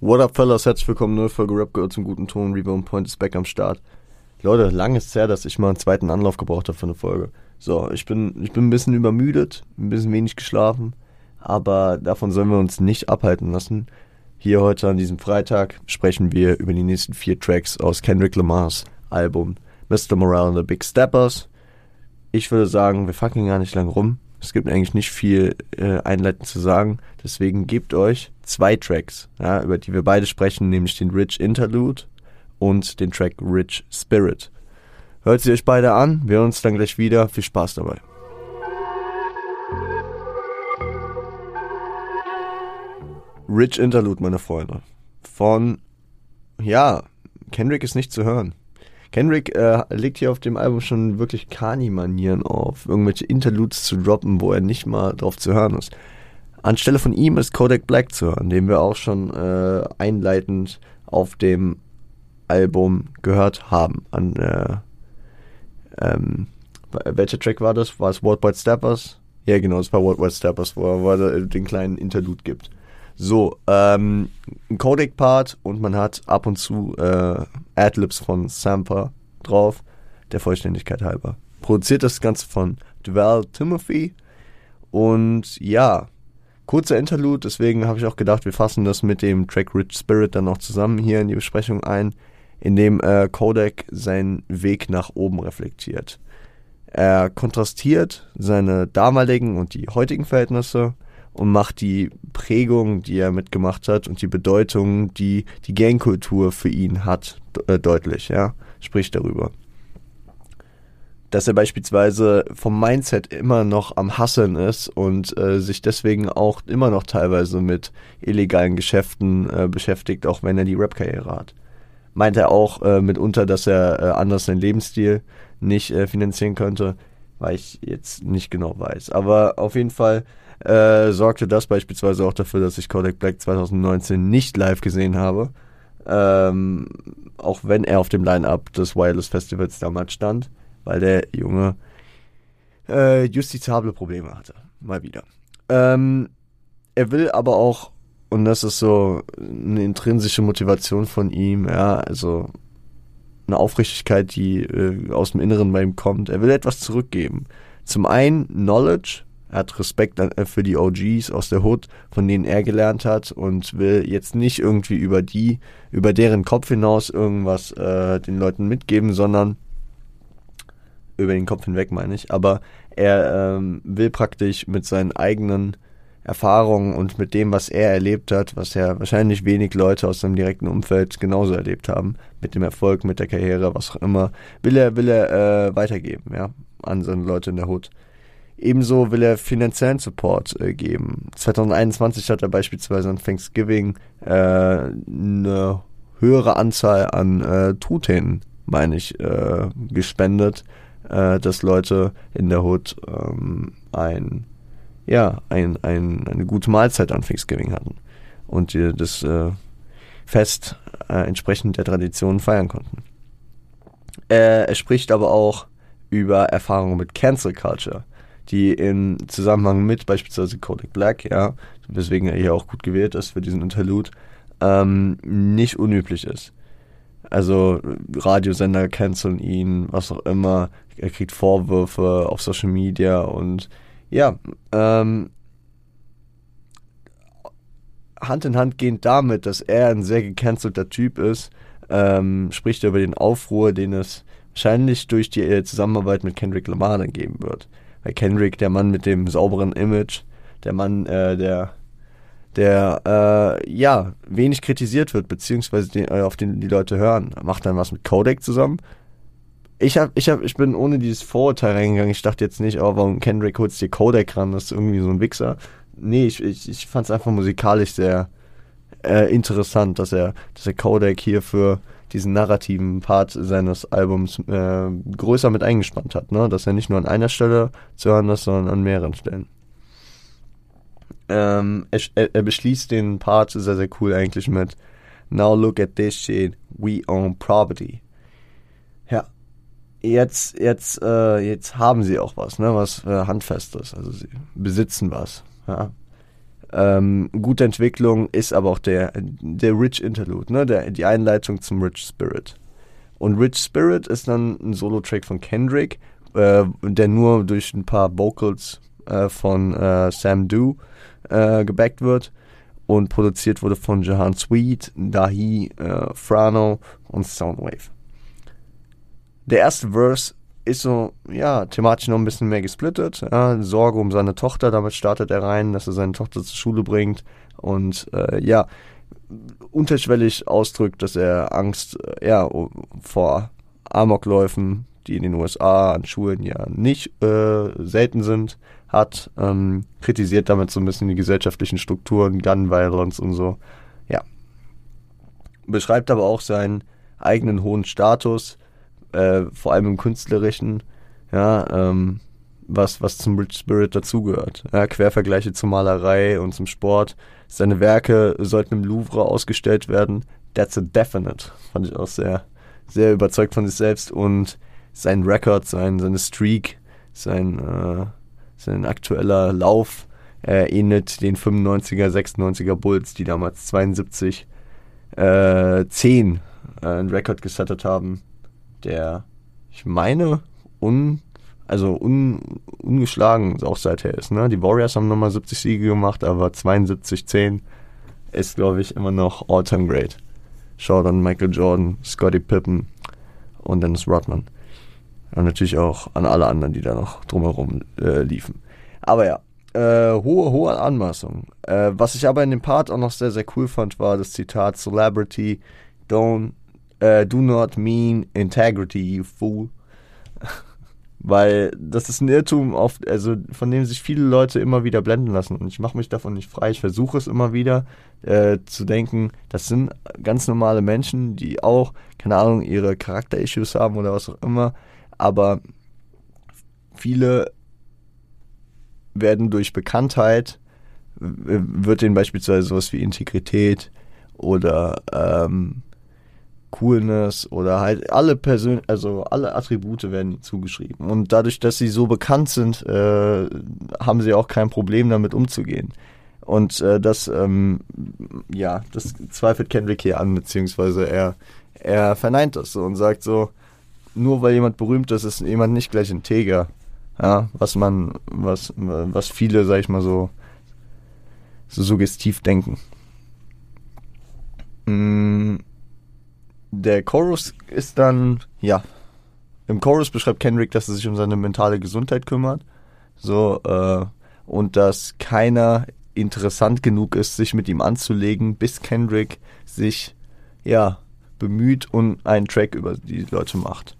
What up, fellas? Herzlich willkommen, neue Folge Rap gehört zum guten Ton. Rebound Point ist back am Start. Leute, lang ist es her, dass ich mal einen zweiten Anlauf gebraucht habe für eine Folge. So, ich bin, ich bin ein bisschen übermüdet, ein bisschen wenig geschlafen, aber davon sollen wir uns nicht abhalten lassen. Hier heute an diesem Freitag sprechen wir über die nächsten vier Tracks aus Kendrick Lamars Album Mr. Morale and the Big Steppers. Ich würde sagen, wir fucken gar nicht lang rum. Es gibt eigentlich nicht viel äh, einleitend zu sagen. Deswegen gebt euch zwei Tracks, ja, über die wir beide sprechen, nämlich den Rich Interlude und den Track Rich Spirit. Hört sie euch beide an, wir hören uns dann gleich wieder. Viel Spaß dabei. Rich Interlude, meine Freunde. Von, ja, Kendrick ist nicht zu hören. Kendrick äh, legt hier auf dem Album schon wirklich Kani-Manieren auf, irgendwelche Interludes zu droppen, wo er nicht mal drauf zu hören ist. Anstelle von ihm ist Kodak Black zu hören, den wir auch schon äh, einleitend auf dem Album gehört haben. An, äh, ähm, welcher Track war das? War es World Wide Steppers? Ja, genau, es war World Wide Steppers, wo er, wo er den kleinen Interlude gibt. So, ähm, ein Codec-Part und man hat ab und zu äh, Adlibs von Samper drauf, der Vollständigkeit halber. Produziert das Ganze von Duval Timothy und ja, kurzer Interlude, deswegen habe ich auch gedacht, wir fassen das mit dem Track Rich Spirit dann noch zusammen hier in die Besprechung ein, in dem äh, Kodak seinen Weg nach oben reflektiert. Er kontrastiert seine damaligen und die heutigen Verhältnisse und macht die Prägung, die er mitgemacht hat und die Bedeutung, die die Gangkultur für ihn hat, äh, deutlich, ja, spricht darüber. Dass er beispielsweise vom Mindset immer noch am Hasseln ist und äh, sich deswegen auch immer noch teilweise mit illegalen Geschäften äh, beschäftigt, auch wenn er die Rap-Karriere hat. Meint er auch äh, mitunter, dass er äh, anders seinen Lebensstil nicht äh, finanzieren könnte, weil ich jetzt nicht genau weiß. Aber auf jeden Fall äh, sorgte das beispielsweise auch dafür, dass ich Kodak Black 2019 nicht live gesehen habe. Ähm, auch wenn er auf dem Line-Up des Wireless Festivals damals stand, weil der Junge äh, justizable Probleme hatte. Mal wieder. Ähm, er will aber auch, und das ist so eine intrinsische Motivation von ihm, ja, also eine Aufrichtigkeit, die äh, aus dem Inneren bei ihm kommt. Er will etwas zurückgeben. Zum einen Knowledge, er hat Respekt äh, für die OGs aus der Hood, von denen er gelernt hat und will jetzt nicht irgendwie über die, über deren Kopf hinaus irgendwas äh, den Leuten mitgeben, sondern über den Kopf hinweg meine ich. Aber er ähm, will praktisch mit seinen eigenen Erfahrungen und mit dem, was er erlebt hat, was ja wahrscheinlich wenig Leute aus seinem direkten Umfeld genauso erlebt haben, mit dem Erfolg, mit der Karriere, was auch immer, will er, will er äh, weitergeben, ja, an seine Leute in der Hood. Ebenso will er finanziellen Support äh, geben. 2021 hat er beispielsweise an Thanksgiving äh, eine höhere Anzahl an äh, Truthähnen, meine ich, äh, gespendet, äh, dass Leute in der Hood ähm, ein, ja, ein, ein, eine gute Mahlzeit an Thanksgiving hatten und die, das äh, Fest äh, entsprechend der Tradition feiern konnten. er spricht aber auch über Erfahrungen mit Cancel Culture die im Zusammenhang mit beispielsweise Kodak Black, ja, weswegen er hier auch gut gewählt ist für diesen Interlude, ähm, nicht unüblich ist. Also Radiosender canceln ihn, was auch immer, er kriegt Vorwürfe auf Social Media und ja, ähm, Hand in Hand gehend damit, dass er ein sehr gecancelter Typ ist, ähm, spricht er über den Aufruhr, den es wahrscheinlich durch die Zusammenarbeit mit Kendrick Lamar dann geben wird Kendrick, der Mann mit dem sauberen Image, der Mann, äh, der der äh, ja wenig kritisiert wird, beziehungsweise den, äh, auf den die Leute hören. Macht dann was mit Kodak zusammen. Ich hab, ich hab, ich bin ohne dieses Vorurteil reingegangen. Ich dachte jetzt nicht, oh, warum Kendrick holt dir Kodak ran, das ist irgendwie so ein Wichser. Nee, ich, ich, ich fand es einfach musikalisch sehr äh, interessant, dass er, dass er Kodak hier für diesen narrativen Part seines Albums äh, größer mit eingespannt hat, ne? dass er nicht nur an einer Stelle zu hören ist, sondern an mehreren Stellen. Ähm, er, er, beschließt den Part sehr, sehr cool eigentlich mit Now look at this shit, we own property. Ja, jetzt, jetzt, äh, jetzt haben sie auch was, ne, was äh, handfestes, also sie besitzen was. Ja. Ähm, gute Entwicklung ist aber auch der, der Rich Interlude, ne? der, die Einleitung zum Rich Spirit. Und Rich Spirit ist dann ein Solo-Track von Kendrick, äh, der nur durch ein paar Vocals äh, von äh, Sam Du äh, gebackt wird und produziert wurde von Jahan Sweet, Dahi, äh, Frano und Soundwave. Der erste Verse ist so, ja, thematisch noch ein bisschen mehr gesplittet. Ja, Sorge um seine Tochter, damit startet er rein, dass er seine Tochter zur Schule bringt und äh, ja, unterschwellig ausdrückt, dass er Angst äh, ja, vor Amokläufen, die in den USA an Schulen ja nicht äh, selten sind, hat. Ähm, kritisiert damit so ein bisschen die gesellschaftlichen Strukturen, Gun Violence und so. Ja. Beschreibt aber auch seinen eigenen hohen Status, äh, vor allem im künstlerischen, ja, ähm, was, was zum Rich Spirit dazugehört. Ja, Quervergleiche zur Malerei und zum Sport. Seine Werke sollten im Louvre ausgestellt werden. That's a definite. Fand ich auch sehr, sehr überzeugt von sich selbst. Und sein Record, sein, seine Streak, sein, äh, sein aktueller Lauf äh, ähnelt den 95er, 96er Bulls, die damals 72 äh, 10 äh, einen Rekord gesettet haben der, ich meine, un, also un, ungeschlagen auch seither ist. Ne? Die Warriors haben nochmal 70 Siege gemacht, aber 72-10 ist, glaube ich, immer noch All-Time Great. Schaut an Michael Jordan, Scottie Pippen und Dennis Rodman. Und natürlich auch an alle anderen, die da noch drumherum äh, liefen. Aber ja, äh, hohe, hohe Anmaßung. Äh, was ich aber in dem Part auch noch sehr, sehr cool fand, war das Zitat Celebrity don't uh, do not mean integrity, you fool. Weil das ist ein Irrtum, auf, also von dem sich viele Leute immer wieder blenden lassen. Und ich mache mich davon nicht frei. Ich versuche es immer wieder äh, zu denken, das sind ganz normale Menschen, die auch, keine Ahnung, ihre Charakter-Issues haben oder was auch immer. Aber viele werden durch Bekanntheit, wird denen beispielsweise sowas wie Integrität oder ähm, Coolness oder halt alle Persön also alle Attribute werden zugeschrieben. Und dadurch, dass sie so bekannt sind, äh, haben sie auch kein Problem damit umzugehen. Und äh, das, ähm, ja, das zweifelt Kendrick hier an, beziehungsweise er, er verneint das so und sagt so, nur weil jemand berühmt ist, ist jemand nicht gleich integer. Ja, was man, was, was viele, sag ich mal so, so suggestiv denken. Mm der Chorus ist dann, ja, im Chorus beschreibt Kendrick, dass er sich um seine mentale Gesundheit kümmert. So, äh, und dass keiner interessant genug ist, sich mit ihm anzulegen, bis Kendrick sich, ja, bemüht und einen Track über die Leute macht.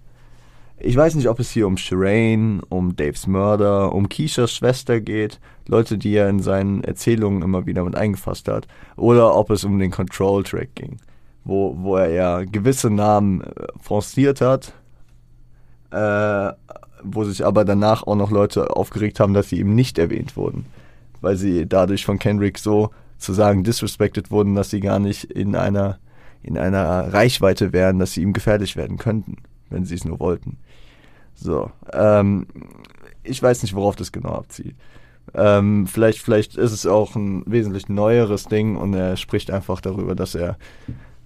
Ich weiß nicht, ob es hier um Shireen, um Daves Murder, um Keishas Schwester geht, Leute, die er in seinen Erzählungen immer wieder mit eingefasst hat, oder ob es um den Control-Track ging wo, wo er ja gewisse Namen äh, forciert hat, äh, wo sich aber danach auch noch Leute aufgeregt haben, dass sie eben nicht erwähnt wurden, weil sie dadurch von Kendrick so zu sagen disrespected wurden, dass sie gar nicht in einer in einer Reichweite wären, dass sie ihm gefährlich werden könnten, wenn sie es nur wollten. So, ähm, ich weiß nicht, worauf das genau abzieht. Ähm, vielleicht, vielleicht ist es auch ein wesentlich neueres Ding und er spricht einfach darüber, dass er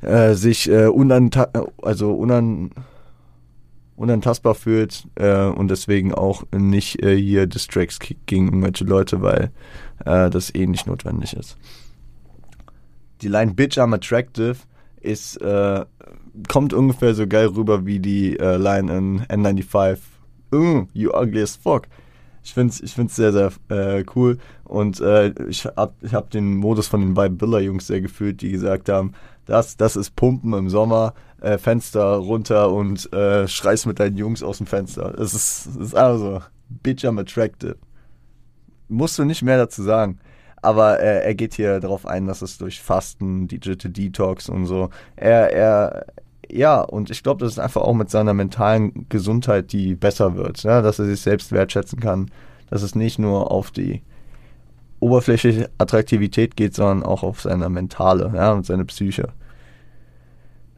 äh, sich äh, unanta also unan unantastbar fühlt äh, und deswegen auch nicht äh, hier Distracts gegen irgendwelche Leute, weil äh, das eh nicht notwendig ist. Die Line Bitch I'm attractive ist äh, kommt ungefähr so geil rüber wie die äh, Line in N95 mm, You ugly as fuck. Ich finde es ich find's sehr, sehr äh, cool und äh, ich habe ich hab den Modus von den beiden Biller-Jungs sehr gefühlt, die gesagt haben, das, das ist Pumpen im Sommer, äh, Fenster runter und äh, schreist mit deinen Jungs aus dem Fenster. Das ist, das ist also bitch I'm attractive. Musst du nicht mehr dazu sagen. Aber äh, er geht hier darauf ein, dass es durch Fasten, Digital Detox und so, er, er, ja, und ich glaube, das ist einfach auch mit seiner mentalen Gesundheit, die besser wird, ja, dass er sich selbst wertschätzen kann, dass es nicht nur auf die oberflächliche Attraktivität geht, sondern auch auf seine mentale ja, und seine Psyche.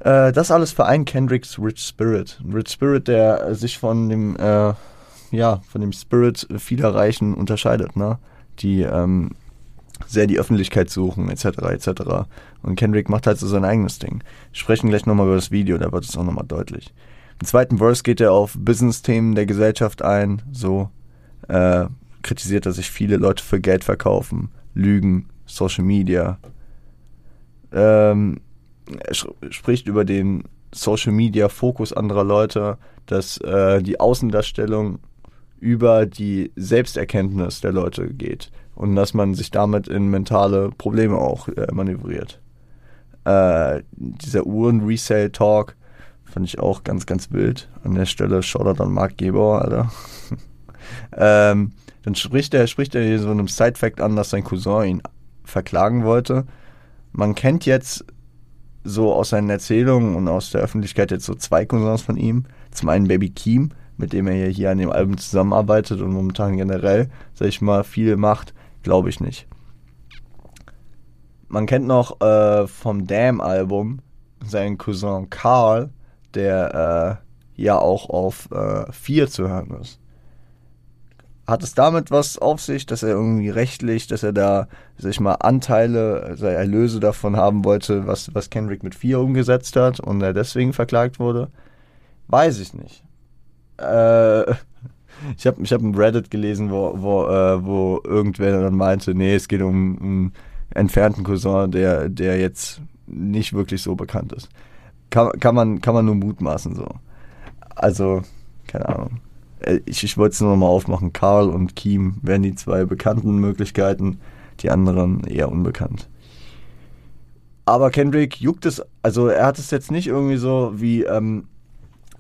Äh, das alles vereint Kendricks Rich Spirit. Rich Spirit, der sich von dem, äh, ja, von dem Spirit vieler Reichen unterscheidet, ne? Die ähm, sehr die Öffentlichkeit suchen, etc., etc. Und Kendrick macht halt so sein eigenes Ding. Wir sprechen gleich nochmal über das Video, da wird es auch nochmal deutlich. Im zweiten Verse geht er auf Business-Themen der Gesellschaft ein, so äh, kritisiert er sich viele Leute für Geld verkaufen, Lügen, Social Media. Ähm, spricht über den Social Media Fokus anderer Leute, dass äh, die Außendarstellung über die Selbsterkenntnis der Leute geht und dass man sich damit in mentale Probleme auch äh, manövriert. Äh, dieser Uhren-Resale-Talk fand ich auch ganz, ganz wild. An der Stelle Shoutout an Mark Gebauer, Alter. ähm, dann spricht er, spricht er hier so einem Side-Fact an, dass sein Cousin ihn verklagen wollte. Man kennt jetzt so aus seinen Erzählungen und aus der Öffentlichkeit jetzt so zwei Cousins von ihm. Zum einen Baby Keem, mit dem er hier an dem Album zusammenarbeitet und momentan generell, sag ich mal, viel macht, glaube ich nicht. Man kennt noch äh, vom Damn-Album seinen Cousin Carl, der äh, ja auch auf 4 äh, zu hören ist. Hat es damit was auf sich, dass er irgendwie rechtlich, dass er da, sag ich mal, Anteile, also Erlöse davon haben wollte, was, was Kendrick mit 4 umgesetzt hat und er deswegen verklagt wurde? Weiß ich nicht. Äh, ich habe ich hab ein Reddit gelesen, wo, wo, äh, wo irgendwer dann meinte, nee, es geht um einen entfernten Cousin, der, der jetzt nicht wirklich so bekannt ist. Kann, kann, man, kann man nur mutmaßen so. Also, keine Ahnung. Äh, ich, ich wollte es nur nochmal aufmachen. Karl und Kiem wären die zwei bekannten Möglichkeiten, die anderen eher unbekannt. Aber Kendrick juckt es, also er hat es jetzt nicht irgendwie so wie, ähm,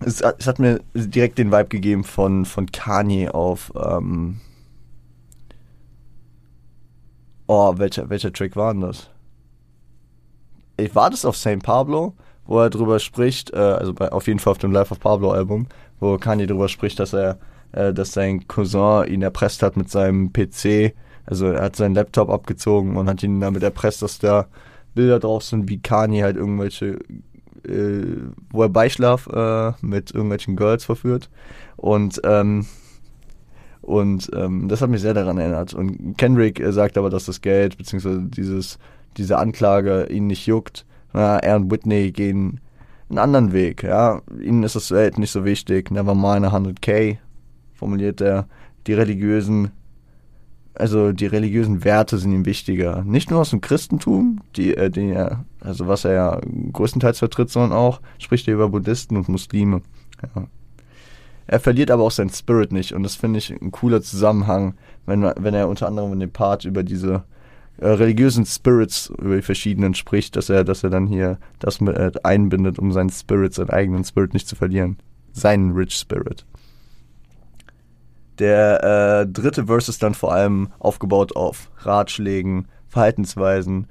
es, es, hat mir direkt den Vibe gegeben von, von Kanye auf, ähm, oh, welcher, welcher Track war denn das? Ich war das auf St. Pablo, wo er drüber spricht, äh, also bei, auf jeden Fall auf dem Life of Pablo Album, wo Kanye darüber spricht, dass er, äh, dass sein Cousin ihn erpresst hat mit seinem PC. Also er hat seinen Laptop abgezogen und hat ihn damit erpresst, dass da Bilder drauf sind, wie Kanye halt irgendwelche, äh, wo er Beischlaf äh, mit irgendwelchen Girls verführt. Und ähm, und ähm, das hat mich sehr daran erinnert. Und Kendrick äh, sagt aber, dass das Geld bzw. dieses diese Anklage ihn nicht juckt. Na, er und Whitney gehen einen anderen Weg. Ja, ihnen ist das Welt nicht so wichtig. Never mind 100k, formuliert er. Die religiösen, also die religiösen Werte sind ihm wichtiger. Nicht nur aus dem Christentum, die, äh, die also was er ja größtenteils vertritt, sondern auch spricht er über Buddhisten und Muslime. Ja. Er verliert aber auch seinen Spirit nicht und das finde ich ein cooler Zusammenhang, wenn, wenn er unter anderem in dem Part über diese äh, religiösen Spirits über die verschiedenen spricht, dass er, dass er dann hier das mit, äh, einbindet, um seinen Spirit, seinen eigenen Spirit nicht zu verlieren. Seinen Rich Spirit. Der äh, dritte Verse ist dann vor allem aufgebaut auf Ratschlägen, Verhaltensweisen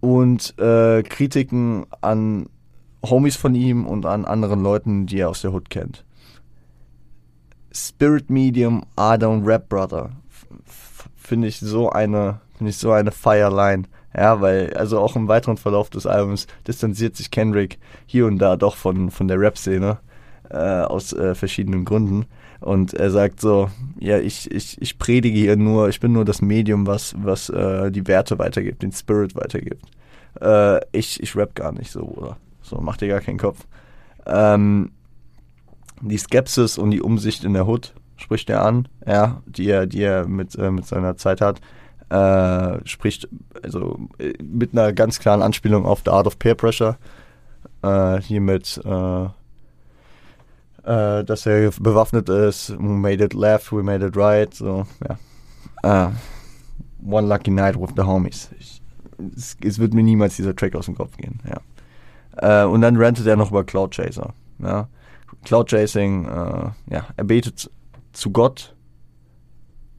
und äh, Kritiken an Homies von ihm und an anderen Leuten, die er aus der Hood kennt. Spirit Medium, don't rap, brother. Finde ich so eine Finde ich so eine Fireline. Ja, weil, also auch im weiteren Verlauf des Albums distanziert sich Kendrick hier und da doch von, von der Rap-Szene. Äh, aus äh, verschiedenen Gründen. Und er sagt so, ja, ich, ich, ich predige hier nur, ich bin nur das Medium, was, was äh, die Werte weitergibt, den Spirit weitergibt. Äh, ich, ich rap gar nicht so, oder? So, mach dir gar keinen Kopf. Ähm, die Skepsis und die Umsicht in der Hood spricht er an, ja, die er, die er mit, äh, mit seiner Zeit hat äh, spricht also äh, mit einer ganz klaren Anspielung auf The Art of Peer Pressure. Äh, hier mit, äh, äh, dass er bewaffnet ist, we made it left, we made it right, so, ja. Äh, One Lucky Night with the Homies. Ich, es, es, wird mir niemals dieser Track aus dem Kopf gehen, ja. und dann rantet er noch über Cloud Chaser, ja. Cloud Chasing, ja, er betet zu Gott,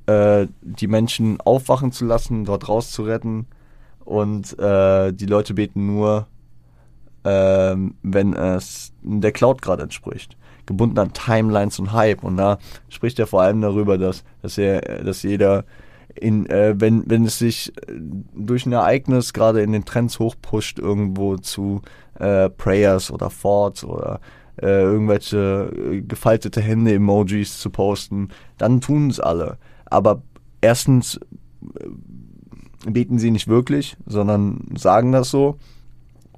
äh, die Menschen aufwachen zu lassen, dort rauszuretten. Und äh, die Leute beten nur, äh, wenn es der Cloud gerade entspricht. Gebunden an Timelines und Hype. Und da spricht er vor allem darüber, dass, dass er, dass jeder in, äh, wenn, wenn es sich durch ein Ereignis gerade in den Trends hochpusht, irgendwo zu äh, Prayers oder Thoughts oder äh, irgendwelche äh, gefaltete Hände-Emojis zu posten, dann tun es alle. Aber erstens, beten sie nicht wirklich, sondern sagen das so.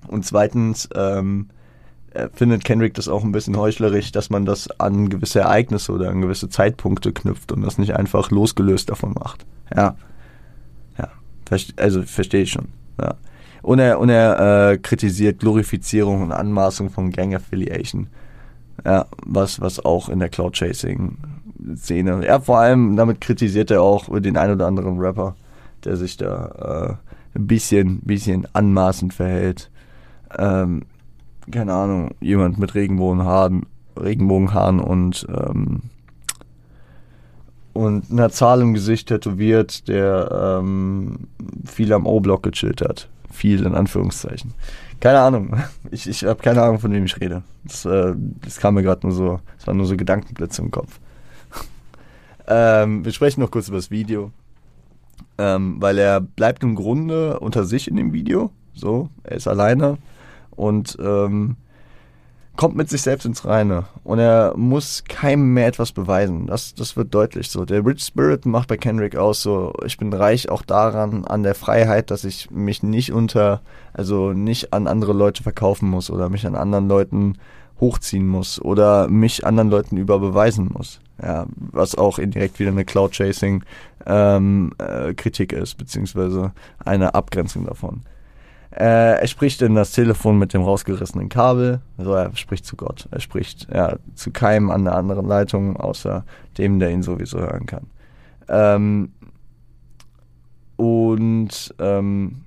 Und zweitens ähm, äh, findet Kendrick das auch ein bisschen heuchlerisch, dass man das an gewisse Ereignisse oder an gewisse Zeitpunkte knüpft und das nicht einfach losgelöst davon macht. Ja. Ja. Also verstehe ich schon. Ja. Und er, und er äh, kritisiert Glorifizierung und Anmaßung von Gang Affiliation. Ja, was, was auch in der Cloud Chasing Szene. Ja, vor allem damit kritisiert er auch den ein oder anderen Rapper, der sich da äh, ein bisschen, bisschen anmaßend verhält. Ähm, keine Ahnung, jemand mit Regenbogenhaaren, Regenbogenhaaren und ähm, und einer Zahl im Gesicht tätowiert, der ähm, viel am O-Block gechillt hat. Viel in Anführungszeichen. Keine Ahnung. Ich, ich habe keine Ahnung, von wem ich rede. Das, äh, das kam mir gerade nur so, es waren nur so Gedankenblitze im Kopf. Ähm, wir sprechen noch kurz über das Video. Ähm, weil er bleibt im Grunde unter sich in dem Video. So, er ist alleine und ähm, kommt mit sich selbst ins Reine. Und er muss keinem mehr etwas beweisen. Das, das wird deutlich so. Der Rich Spirit macht bei Kendrick aus so, ich bin reich auch daran, an der Freiheit, dass ich mich nicht unter, also nicht an andere Leute verkaufen muss oder mich an anderen Leuten hochziehen muss oder mich anderen Leuten überbeweisen muss. Ja, was auch indirekt wieder eine Cloud-Chasing ähm, äh, ist, beziehungsweise eine Abgrenzung davon. Äh, er spricht in das Telefon mit dem rausgerissenen Kabel. Also er spricht zu Gott. Er spricht ja, zu keinem an der anderen Leitung, außer dem, der ihn sowieso hören kann. Ähm, und ähm,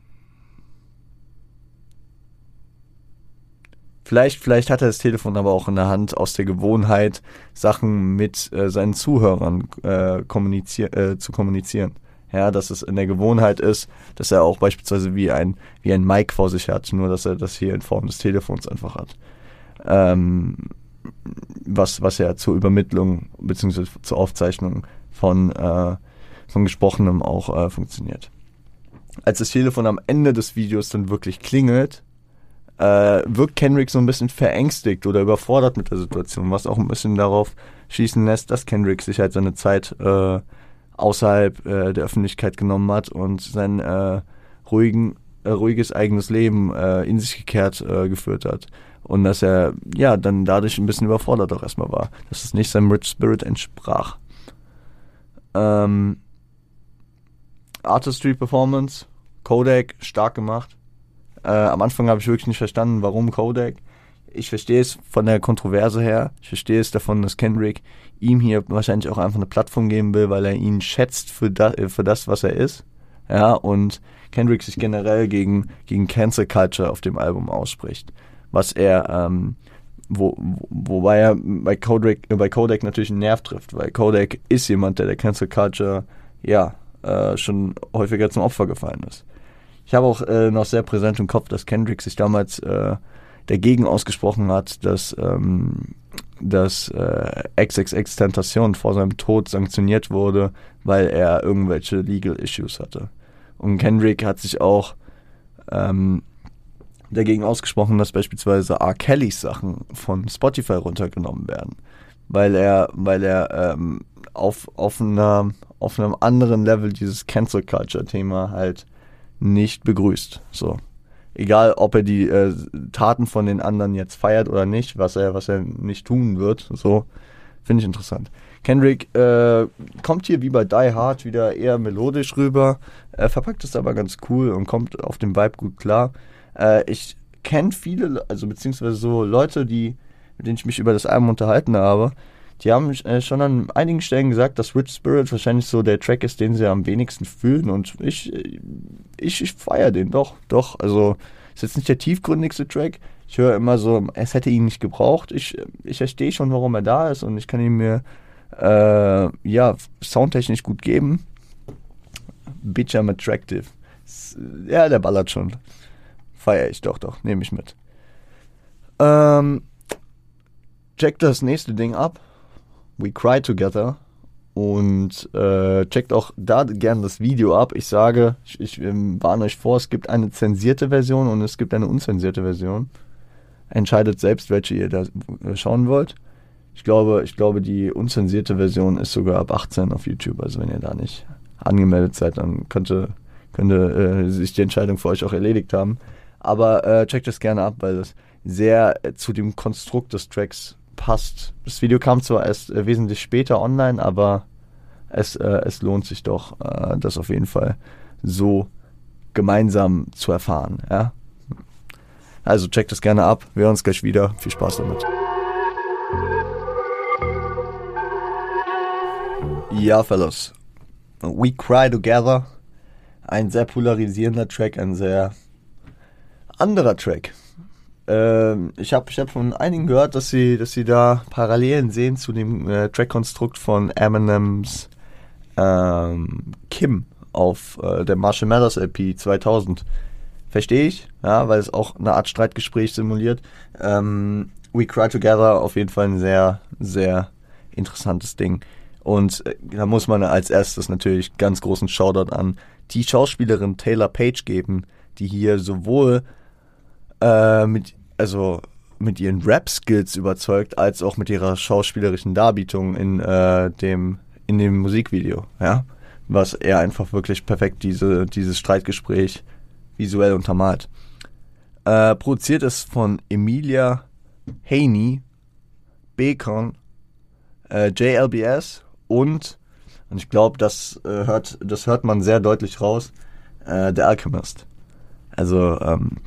vielleicht, vielleicht hat er das Telefon aber auch in der Hand aus der Gewohnheit, Sachen mit äh, seinen Zuhörern äh, kommunizier äh, zu kommunizieren ja, dass es in der Gewohnheit ist, dass er auch beispielsweise wie ein, wie ein Mic vor sich hat, nur dass er das hier in Form des Telefons einfach hat. Ähm, was, was ja zur Übermittlung bzw. zur Aufzeichnung von, äh, von Gesprochenem auch äh, funktioniert. Als das Telefon am Ende des Videos dann wirklich klingelt, äh, wirkt Kendrick so ein bisschen verängstigt oder überfordert mit der Situation, was auch ein bisschen darauf schießen lässt, dass Kendrick sich halt seine Zeit äh, außerhalb äh, der Öffentlichkeit genommen hat und sein äh, ruhigen, äh, ruhiges eigenes Leben äh, in sich gekehrt äh, geführt hat. Und dass er ja dann dadurch ein bisschen überfordert auch erstmal war, dass es nicht seinem Rich Spirit entsprach. Ähm, Artistry Performance, Kodak, stark gemacht. Äh, am Anfang habe ich wirklich nicht verstanden, warum Kodak. Ich verstehe es von der Kontroverse her. Ich verstehe es davon, dass Kendrick ihm hier wahrscheinlich auch einfach eine Plattform geben will, weil er ihn schätzt für das, für das was er ist. Ja, und Kendrick sich generell gegen, gegen Cancel Culture auf dem Album ausspricht. Was er, ähm, wo, wobei er bei Kodak, bei Kodak natürlich einen Nerv trifft, weil Kodak ist jemand, der der Cancel Culture, ja, äh, schon häufiger zum Opfer gefallen ist. Ich habe auch äh, noch sehr präsent im Kopf, dass Kendrick sich damals äh, dagegen ausgesprochen hat, dass ähm, dass äh, XXX Tentation vor seinem Tod sanktioniert wurde, weil er irgendwelche Legal Issues hatte. Und Kendrick hat sich auch ähm, dagegen ausgesprochen, dass beispielsweise R. Kellys Sachen von Spotify runtergenommen werden, weil er, weil er ähm, auf, auf, einer, auf einem anderen Level dieses Cancel Culture Thema halt nicht begrüßt. So egal ob er die äh, Taten von den anderen jetzt feiert oder nicht, was er, was er nicht tun wird, so finde ich interessant. Kendrick äh, kommt hier wie bei Die Hard wieder eher melodisch rüber, er verpackt es aber ganz cool und kommt auf den Vibe gut klar. Äh, ich kenne viele, also beziehungsweise so Leute, die, mit denen ich mich über das Album unterhalten habe, die haben äh, schon an einigen Stellen gesagt, dass Rich Spirit wahrscheinlich so der Track ist, den sie am wenigsten fühlen. Und ich, ich, ich feiere den doch, doch. Also ist jetzt nicht der tiefgründigste Track. Ich höre immer so, es hätte ihn nicht gebraucht. Ich, ich verstehe schon, warum er da ist und ich kann ihn mir äh, ja soundtechnisch gut geben. Bitch, I'm attractive. Ja, der ballert schon. Feiere ich doch, doch, nehme ich mit. Ähm, check das nächste Ding ab. We Cry Together. Und äh, checkt auch da gerne das Video ab. Ich sage, ich, ich ähm, warne euch vor, es gibt eine zensierte Version und es gibt eine unzensierte Version. Entscheidet selbst, welche ihr da schauen wollt. Ich glaube, ich glaube, die unzensierte Version ist sogar ab 18 auf YouTube. Also wenn ihr da nicht angemeldet seid, dann könnte, könnte äh, sich die Entscheidung für euch auch erledigt haben. Aber äh, checkt das gerne ab, weil es sehr äh, zu dem Konstrukt des Tracks passt. Das Video kam zwar erst äh, wesentlich später online, aber es, äh, es lohnt sich doch, äh, das auf jeden Fall so gemeinsam zu erfahren. Ja? Also checkt das gerne ab. Wir hören uns gleich wieder. Viel Spaß damit. Ja, Fellows. We Cry Together. Ein sehr polarisierender Track, ein sehr anderer Track. Ähm, ich habe ich hab von einigen gehört, dass sie, dass sie da Parallelen sehen zu dem äh, Trackkonstrukt von Eminems ähm, Kim auf äh, der Marshall Mathers LP 2000. Verstehe ich, ja, weil es auch eine Art Streitgespräch simuliert. Ähm, We Cry Together auf jeden Fall ein sehr, sehr interessantes Ding. Und äh, da muss man als erstes natürlich ganz großen Shoutout an die Schauspielerin Taylor Page geben, die hier sowohl äh, mit, also mit ihren Rap-Skills überzeugt, als auch mit ihrer schauspielerischen Darbietung in äh, dem in dem Musikvideo, ja, was er einfach wirklich perfekt diese dieses Streitgespräch visuell untermalt. Äh, produziert ist von Emilia Haney, Bacon, äh, JLBS und und ich glaube, das äh, hört das hört man sehr deutlich raus, äh, der Alchemist. Also ähm,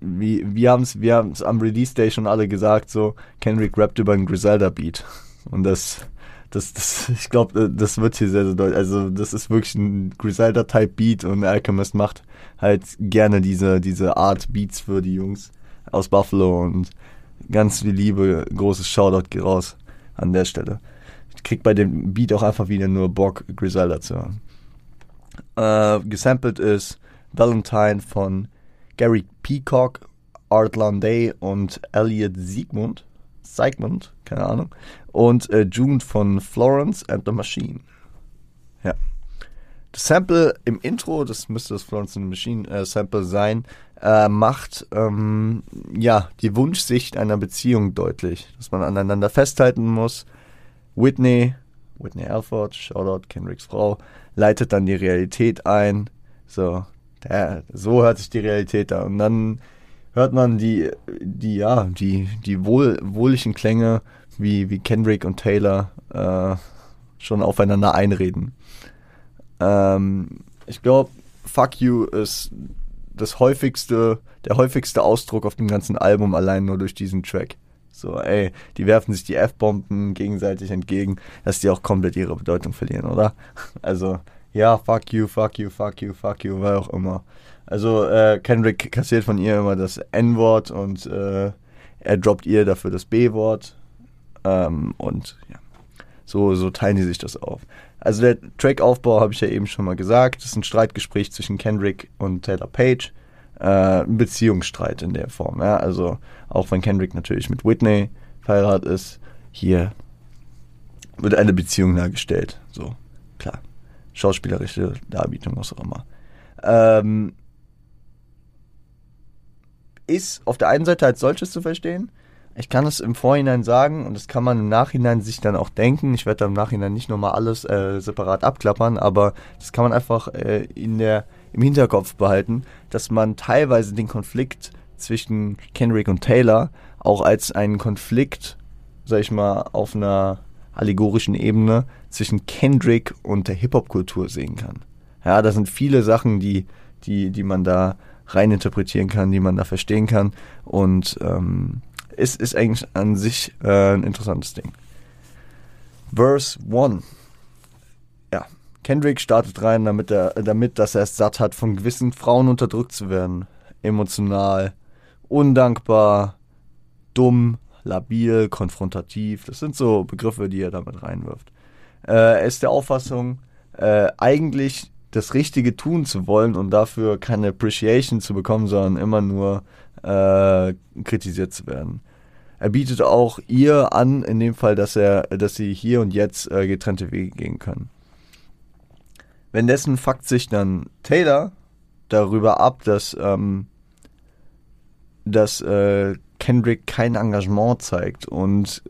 wie, wir haben es wir haben's am Release Day schon alle gesagt, so Kendrick rappt über einen Griselda Beat. Und das, das, das, ich glaube, äh, das wird hier sehr, sehr deutlich. Also, das ist wirklich ein Griselda-Type Beat und Alchemist macht halt gerne diese, diese Art Beats für die Jungs aus Buffalo und ganz viel Liebe, großes Shoutout geht raus an der Stelle. Ich krieg bei dem Beat auch einfach wieder nur Bock, Griselda zu hören. Äh, gesampelt ist Valentine von Gary Peacock, Art Landay und Elliot Siegmund. Siegmund, keine Ahnung. Und äh, June von Florence and the Machine. Ja. Das Sample im Intro, das müsste das Florence and the Machine äh, Sample sein, äh, macht ähm, ja die Wunschsicht einer Beziehung deutlich, dass man aneinander festhalten muss. Whitney, Whitney Alford, Shoutout Kendricks Frau, leitet dann die Realität ein. So, der, so hört sich die Realität an. Und dann hört man die, die, ja, die, die wohl, wohligen Klänge, wie, wie Kendrick und Taylor äh, schon aufeinander einreden. Ähm, ich glaube, Fuck You ist das häufigste, der häufigste Ausdruck auf dem ganzen Album allein nur durch diesen Track. So, ey, die werfen sich die F-Bomben gegenseitig entgegen, dass die auch komplett ihre Bedeutung verlieren, oder? Also, ja, fuck you, fuck you, fuck you, fuck you, wer auch immer. Also äh, Kendrick kassiert von ihr immer das N-Wort und äh, er droppt ihr dafür das B-Wort. Ähm, und ja, so, so teilen die sich das auf. Also der Trackaufbau habe ich ja eben schon mal gesagt. Das ist ein Streitgespräch zwischen Kendrick und Taylor Page. Äh, ein Beziehungsstreit in der Form. Ja? Also auch wenn Kendrick natürlich mit Whitney verheiratet ist, hier wird eine Beziehung dargestellt. So, klar schauspielerische Darbietung, was auch immer. Ähm, ist auf der einen Seite als solches zu verstehen. Ich kann es im Vorhinein sagen und das kann man im Nachhinein sich dann auch denken. Ich werde im Nachhinein nicht nochmal alles äh, separat abklappern, aber das kann man einfach äh, in der, im Hinterkopf behalten, dass man teilweise den Konflikt zwischen Kendrick und Taylor auch als einen Konflikt, sag ich mal, auf einer allegorischen Ebene zwischen Kendrick und der Hip-Hop-Kultur sehen kann. Ja, da sind viele Sachen, die, die, die man da reininterpretieren kann, die man da verstehen kann. Und ähm, es ist eigentlich an sich äh, ein interessantes Ding. Verse 1. Ja, Kendrick startet rein, damit, er, damit dass er es satt hat, von gewissen Frauen unterdrückt zu werden. Emotional, undankbar, dumm, labil, konfrontativ. Das sind so Begriffe, die er damit reinwirft. Äh, er ist der Auffassung, äh, eigentlich das Richtige tun zu wollen und dafür keine Appreciation zu bekommen, sondern immer nur äh, kritisiert zu werden. Er bietet auch ihr an, in dem Fall, dass er, dass sie hier und jetzt äh, getrennte Wege gehen können. Währenddessen fuckt sich dann Taylor darüber ab, dass, ähm, dass äh, Kendrick kein Engagement zeigt und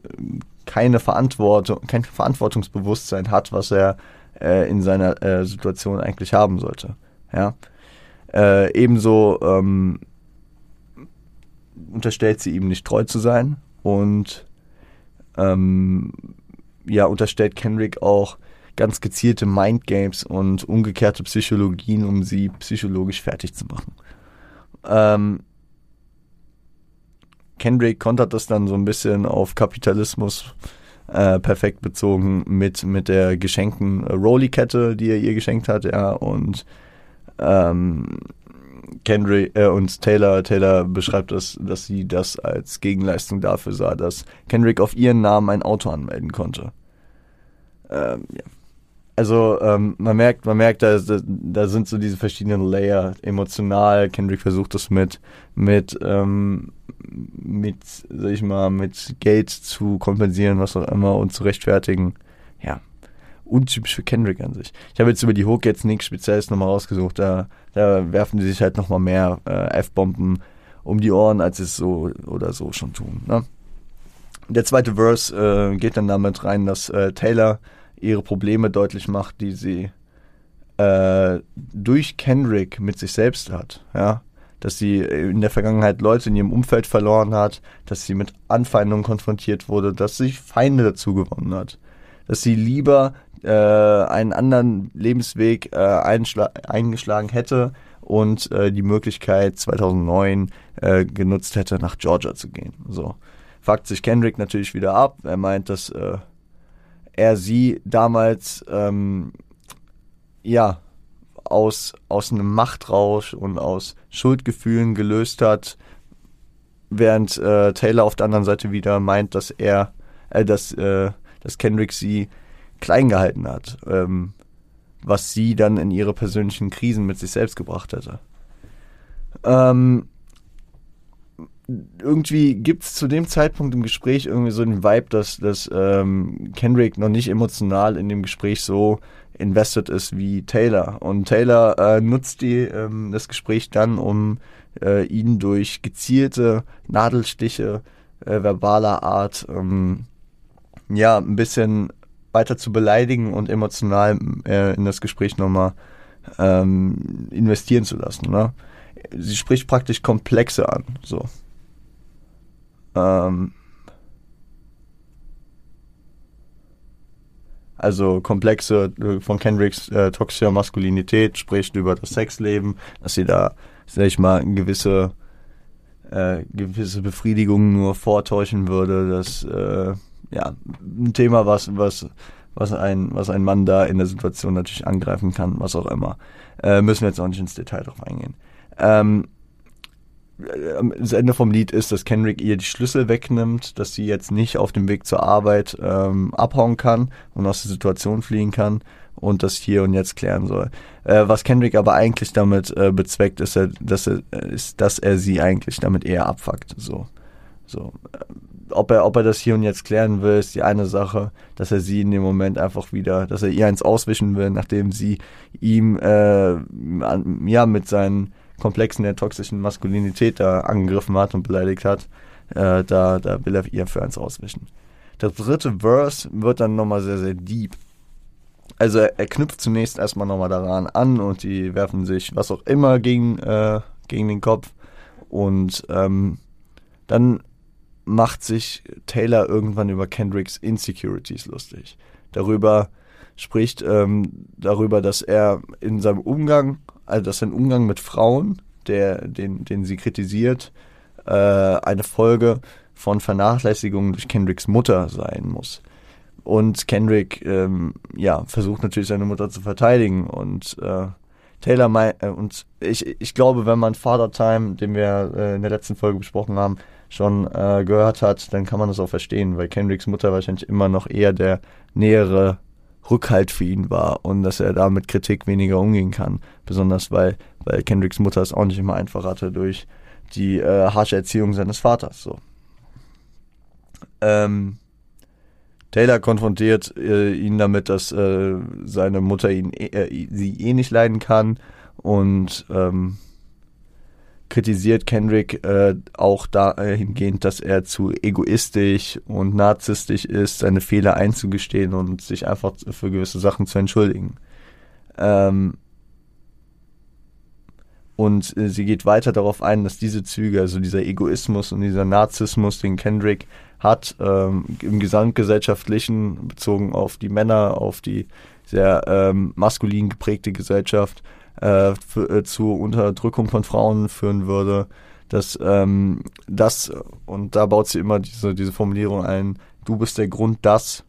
keine Verantwortung, kein Verantwortungsbewusstsein hat, was er äh, in seiner äh, Situation eigentlich haben sollte. Ja. Äh, ebenso ähm, unterstellt sie ihm nicht treu zu sein und ähm, ja, unterstellt Kendrick auch ganz gezielte Mindgames und umgekehrte Psychologien, um sie psychologisch fertig zu machen. Ähm, Kendrick kontert das dann so ein bisschen auf Kapitalismus äh, perfekt bezogen mit, mit der geschenkten Rolly-Kette, die er ihr geschenkt hat, ja, und ähm, Kendrick äh, und Taylor, Taylor beschreibt das, dass sie das als Gegenleistung dafür sah, dass Kendrick auf ihren Namen ein Auto anmelden konnte. Ähm, ja. Also ähm, man merkt, man merkt, da, da sind so diese verschiedenen Layer emotional. Kendrick versucht das mit mit ähm, mit, sag ich mal, mit Geld zu kompensieren, was auch immer und zu rechtfertigen. Ja, untypisch für Kendrick an sich. Ich habe jetzt über die Hook jetzt nichts Spezielles nochmal rausgesucht. Da, da werfen sie sich halt nochmal mehr äh, F-Bomben um die Ohren, als sie es so oder so schon tun. Ne? Der zweite Verse äh, geht dann damit rein, dass äh, Taylor ihre Probleme deutlich macht, die sie äh, durch Kendrick mit sich selbst hat. Ja, dass sie in der Vergangenheit Leute in ihrem Umfeld verloren hat, dass sie mit Anfeindungen konfrontiert wurde, dass sie Feinde dazu gewonnen hat, dass sie lieber äh, einen anderen Lebensweg äh, eingeschlagen hätte und äh, die Möglichkeit 2009 äh, genutzt hätte, nach Georgia zu gehen. So fuckt sich Kendrick natürlich wieder ab. Er meint, dass äh, er sie damals ähm, ja aus, aus einem Machtrausch und aus Schuldgefühlen gelöst hat, während äh, Taylor auf der anderen Seite wieder meint, dass er, äh, dass, äh, dass Kendrick sie klein gehalten hat, ähm, was sie dann in ihre persönlichen Krisen mit sich selbst gebracht hätte. Ähm, irgendwie gibt es zu dem Zeitpunkt im Gespräch irgendwie so den Vibe, dass, dass ähm, Kendrick noch nicht emotional in dem Gespräch so invested ist wie Taylor. Und Taylor äh, nutzt die, ähm, das Gespräch dann, um äh, ihn durch gezielte Nadelstiche äh, verbaler Art ähm, ja ein bisschen weiter zu beleidigen und emotional äh, in das Gespräch nochmal ähm, investieren zu lassen. Ne? Sie spricht praktisch Komplexe an. So. Ähm, also Komplexe äh, von Kendricks äh, toxischer Maskulinität, spricht über das Sexleben, dass sie da, sag ich mal, gewisse, äh, gewisse Befriedigung nur vortäuschen würde. Das, äh, ja, ein Thema, was, was, was ein, was ein Mann da in der Situation natürlich angreifen kann, was auch immer. Äh, müssen wir jetzt auch nicht ins Detail drauf eingehen. Ähm, das Ende vom Lied ist, dass Kendrick ihr die Schlüssel wegnimmt, dass sie jetzt nicht auf dem Weg zur Arbeit ähm, abhauen kann und aus der Situation fliehen kann und das hier und jetzt klären soll. Äh, was Kendrick aber eigentlich damit äh, bezweckt, ist, er, dass er, ist, dass er sie eigentlich damit eher abfuckt. So, so. Äh, ob er, ob er das hier und jetzt klären will, ist die eine Sache, dass er sie in dem Moment einfach wieder, dass er ihr eins auswischen will, nachdem sie ihm äh, ja mit seinen Komplexen der toxischen Maskulinität da angegriffen hat und beleidigt hat, äh, da, da will er ihr für eins auswischen. Der dritte Verse wird dann nochmal sehr, sehr deep. Also er, er knüpft zunächst erstmal nochmal daran an und die werfen sich was auch immer gegen, äh, gegen den Kopf. Und ähm, dann macht sich Taylor irgendwann über Kendricks Insecurities lustig. Darüber spricht ähm, darüber, dass er in seinem Umgang also dass sein Umgang mit Frauen, der, den, den sie kritisiert, äh, eine Folge von Vernachlässigung durch Kendricks Mutter sein muss. Und Kendrick, ähm, ja, versucht natürlich seine Mutter zu verteidigen und äh, Taylor mein, äh, und ich, ich glaube, wenn man Father Time, den wir äh, in der letzten Folge besprochen haben, schon äh, gehört hat, dann kann man das auch verstehen, weil Kendricks Mutter wahrscheinlich immer noch eher der nähere Rückhalt für ihn war und dass er da mit Kritik weniger umgehen kann. Besonders weil, weil Kendricks Mutter es auch nicht immer einfach hatte durch die äh, harsche Erziehung seines Vaters. So. Ähm, Taylor konfrontiert äh, ihn damit, dass äh, seine Mutter ihn, äh, sie eh nicht leiden kann und ähm, kritisiert Kendrick äh, auch dahingehend, dass er zu egoistisch und narzisstisch ist, seine Fehler einzugestehen und sich einfach für gewisse Sachen zu entschuldigen. Ähm, und äh, sie geht weiter darauf ein, dass diese Züge, also dieser Egoismus und dieser Narzissmus, den Kendrick hat, ähm, im gesamtgesellschaftlichen, bezogen auf die Männer, auf die sehr ähm, maskulin geprägte Gesellschaft, äh, äh, zur Unterdrückung von Frauen führen würde. Dass ähm, das, und da baut sie immer diese, diese Formulierung ein, du bist der Grund, dass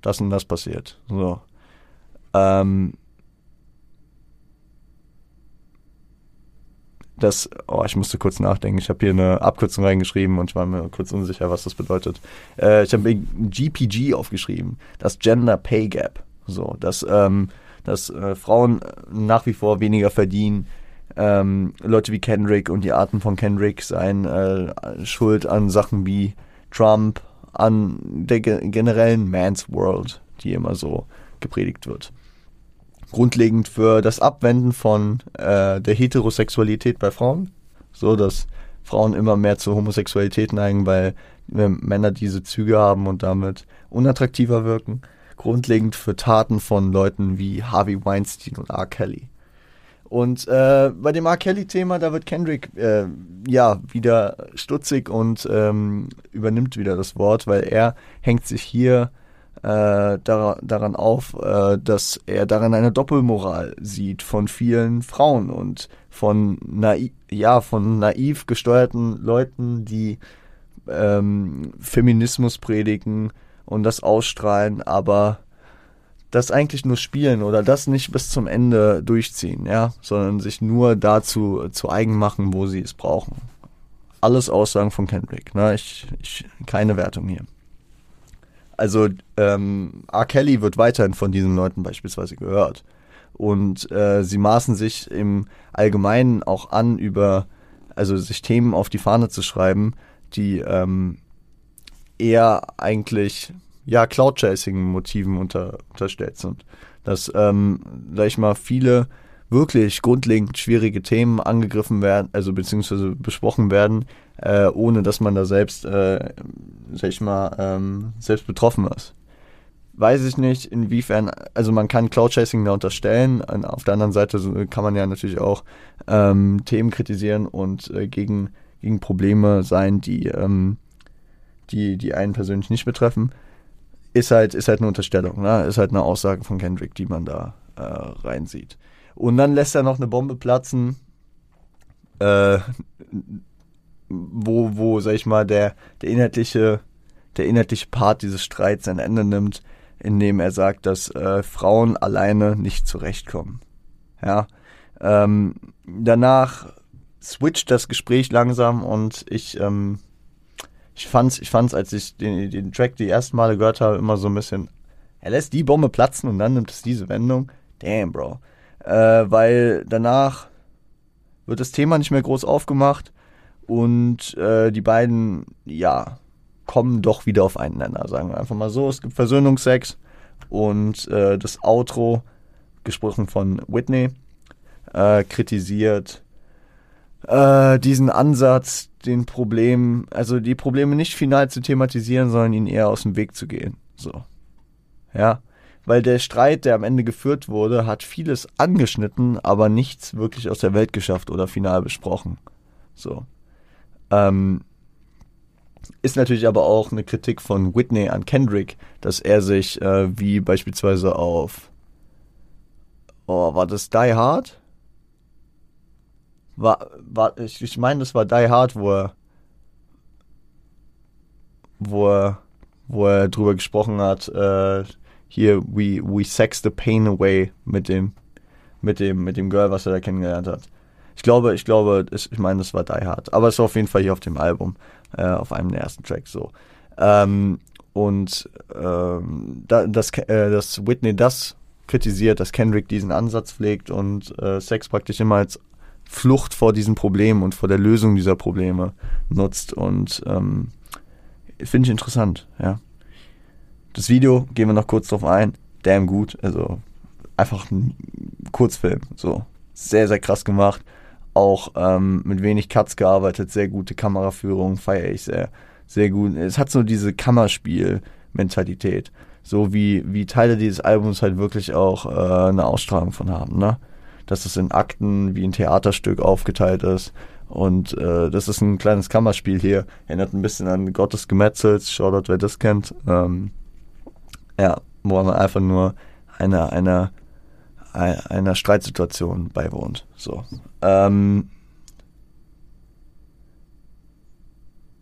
das und das passiert. So. Ähm, das, oh, ich musste kurz nachdenken. Ich habe hier eine Abkürzung reingeschrieben und ich war mir kurz unsicher, was das bedeutet. Äh, ich habe GPG aufgeschrieben, das Gender Pay Gap. So, dass ähm, dass äh, Frauen nach wie vor weniger verdienen. Ähm, Leute wie Kendrick und die Arten von Kendrick seien äh, schuld an Sachen wie Trump, an der ge generellen Man's World, die immer so gepredigt wird. Grundlegend für das Abwenden von äh, der Heterosexualität bei Frauen, so dass Frauen immer mehr zur Homosexualität neigen, weil Männer diese Züge haben und damit unattraktiver wirken grundlegend für Taten von Leuten wie Harvey Weinstein und R. Kelly. Und äh, bei dem R. Kelly-Thema, da wird Kendrick äh, ja wieder stutzig und ähm, übernimmt wieder das Wort, weil er hängt sich hier äh, dar daran auf, äh, dass er darin eine Doppelmoral sieht von vielen Frauen und von naiv, ja, von naiv gesteuerten Leuten, die ähm, Feminismus predigen, und das ausstrahlen, aber das eigentlich nur spielen oder das nicht bis zum Ende durchziehen, ja, sondern sich nur dazu zu eigen machen, wo sie es brauchen. Alles Aussagen von Kendrick, ne? Ich, ich keine Wertung hier. Also ähm, R. Kelly wird weiterhin von diesen Leuten beispielsweise gehört. Und äh, sie maßen sich im Allgemeinen auch an, über, also sich Themen auf die Fahne zu schreiben, die ähm, eher eigentlich ja Cloud-Chasing-Motiven unter, unterstellt sind. Dass, ähm, sag ich mal, viele wirklich grundlegend schwierige Themen angegriffen werden, also beziehungsweise besprochen werden, äh, ohne dass man da selbst, äh, sag ich mal, ähm, selbst betroffen ist. Weiß ich nicht, inwiefern, also man kann Cloud-Chasing da unterstellen, auf der anderen Seite kann man ja natürlich auch ähm, Themen kritisieren und äh, gegen, gegen Probleme sein, die ähm, die, die einen persönlich nicht betreffen, ist halt, ist halt eine Unterstellung, ne? ist halt eine Aussage von Kendrick, die man da äh, reinsieht. Und dann lässt er noch eine Bombe platzen, äh, wo, wo, sag ich mal, der, der inhaltliche, der inhaltliche Part dieses Streits ein Ende nimmt, indem er sagt, dass äh, Frauen alleine nicht zurechtkommen. Ja. Ähm, danach switcht das Gespräch langsam und ich ähm, ich fand's, ich fand's, als ich den, den Track die ersten Male gehört habe, immer so ein bisschen, er lässt die Bombe platzen und dann nimmt es diese Wendung. Damn, Bro. Äh, weil danach wird das Thema nicht mehr groß aufgemacht und äh, die beiden, ja, kommen doch wieder auf einen Nenner, sagen wir einfach mal so. Es gibt Versöhnungsex und äh, das Outro, gesprochen von Whitney, äh, kritisiert äh, diesen Ansatz, den Problem, also die Probleme nicht final zu thematisieren, sondern ihnen eher aus dem Weg zu gehen. So. Ja. Weil der Streit, der am Ende geführt wurde, hat vieles angeschnitten, aber nichts wirklich aus der Welt geschafft oder final besprochen. So. Ähm, ist natürlich aber auch eine Kritik von Whitney an Kendrick, dass er sich äh, wie beispielsweise auf Oh, war das Die Hard? War, war ich, ich meine, das war Die Hard, wo er, wo er, wo er drüber gesprochen hat, äh, hier, we, we sex the pain away mit dem, mit dem, mit dem Girl, was er da kennengelernt hat. Ich glaube, ich glaube, ich meine, das war Die Hard. Aber es war auf jeden Fall hier auf dem Album, äh, auf einem der ersten Tracks so. Ähm, und ähm, da, dass, äh, dass Whitney das kritisiert, dass Kendrick diesen Ansatz pflegt und äh, Sex praktisch immer als Flucht vor diesen Problemen und vor der Lösung dieser Probleme nutzt. Und ähm, finde ich interessant, ja. Das Video, gehen wir noch kurz drauf ein, damn gut, also einfach ein Kurzfilm, so. Sehr, sehr krass gemacht. auch ähm, mit wenig Cuts gearbeitet, sehr gute Kameraführung, feiere ich sehr, sehr gut. Es hat so diese Kammerspiel-Mentalität, so wie, wie Teile dieses Albums halt wirklich auch äh, eine Ausstrahlung von haben, ne? Dass es in Akten wie ein Theaterstück aufgeteilt ist. Und äh, das ist ein kleines Kammerspiel hier. Erinnert ein bisschen an Gottes Gemetzels, Shoutout, wer das kennt. Ähm, ja, wo man einfach nur einer, einer einer Streitsituation beiwohnt. So. Ähm,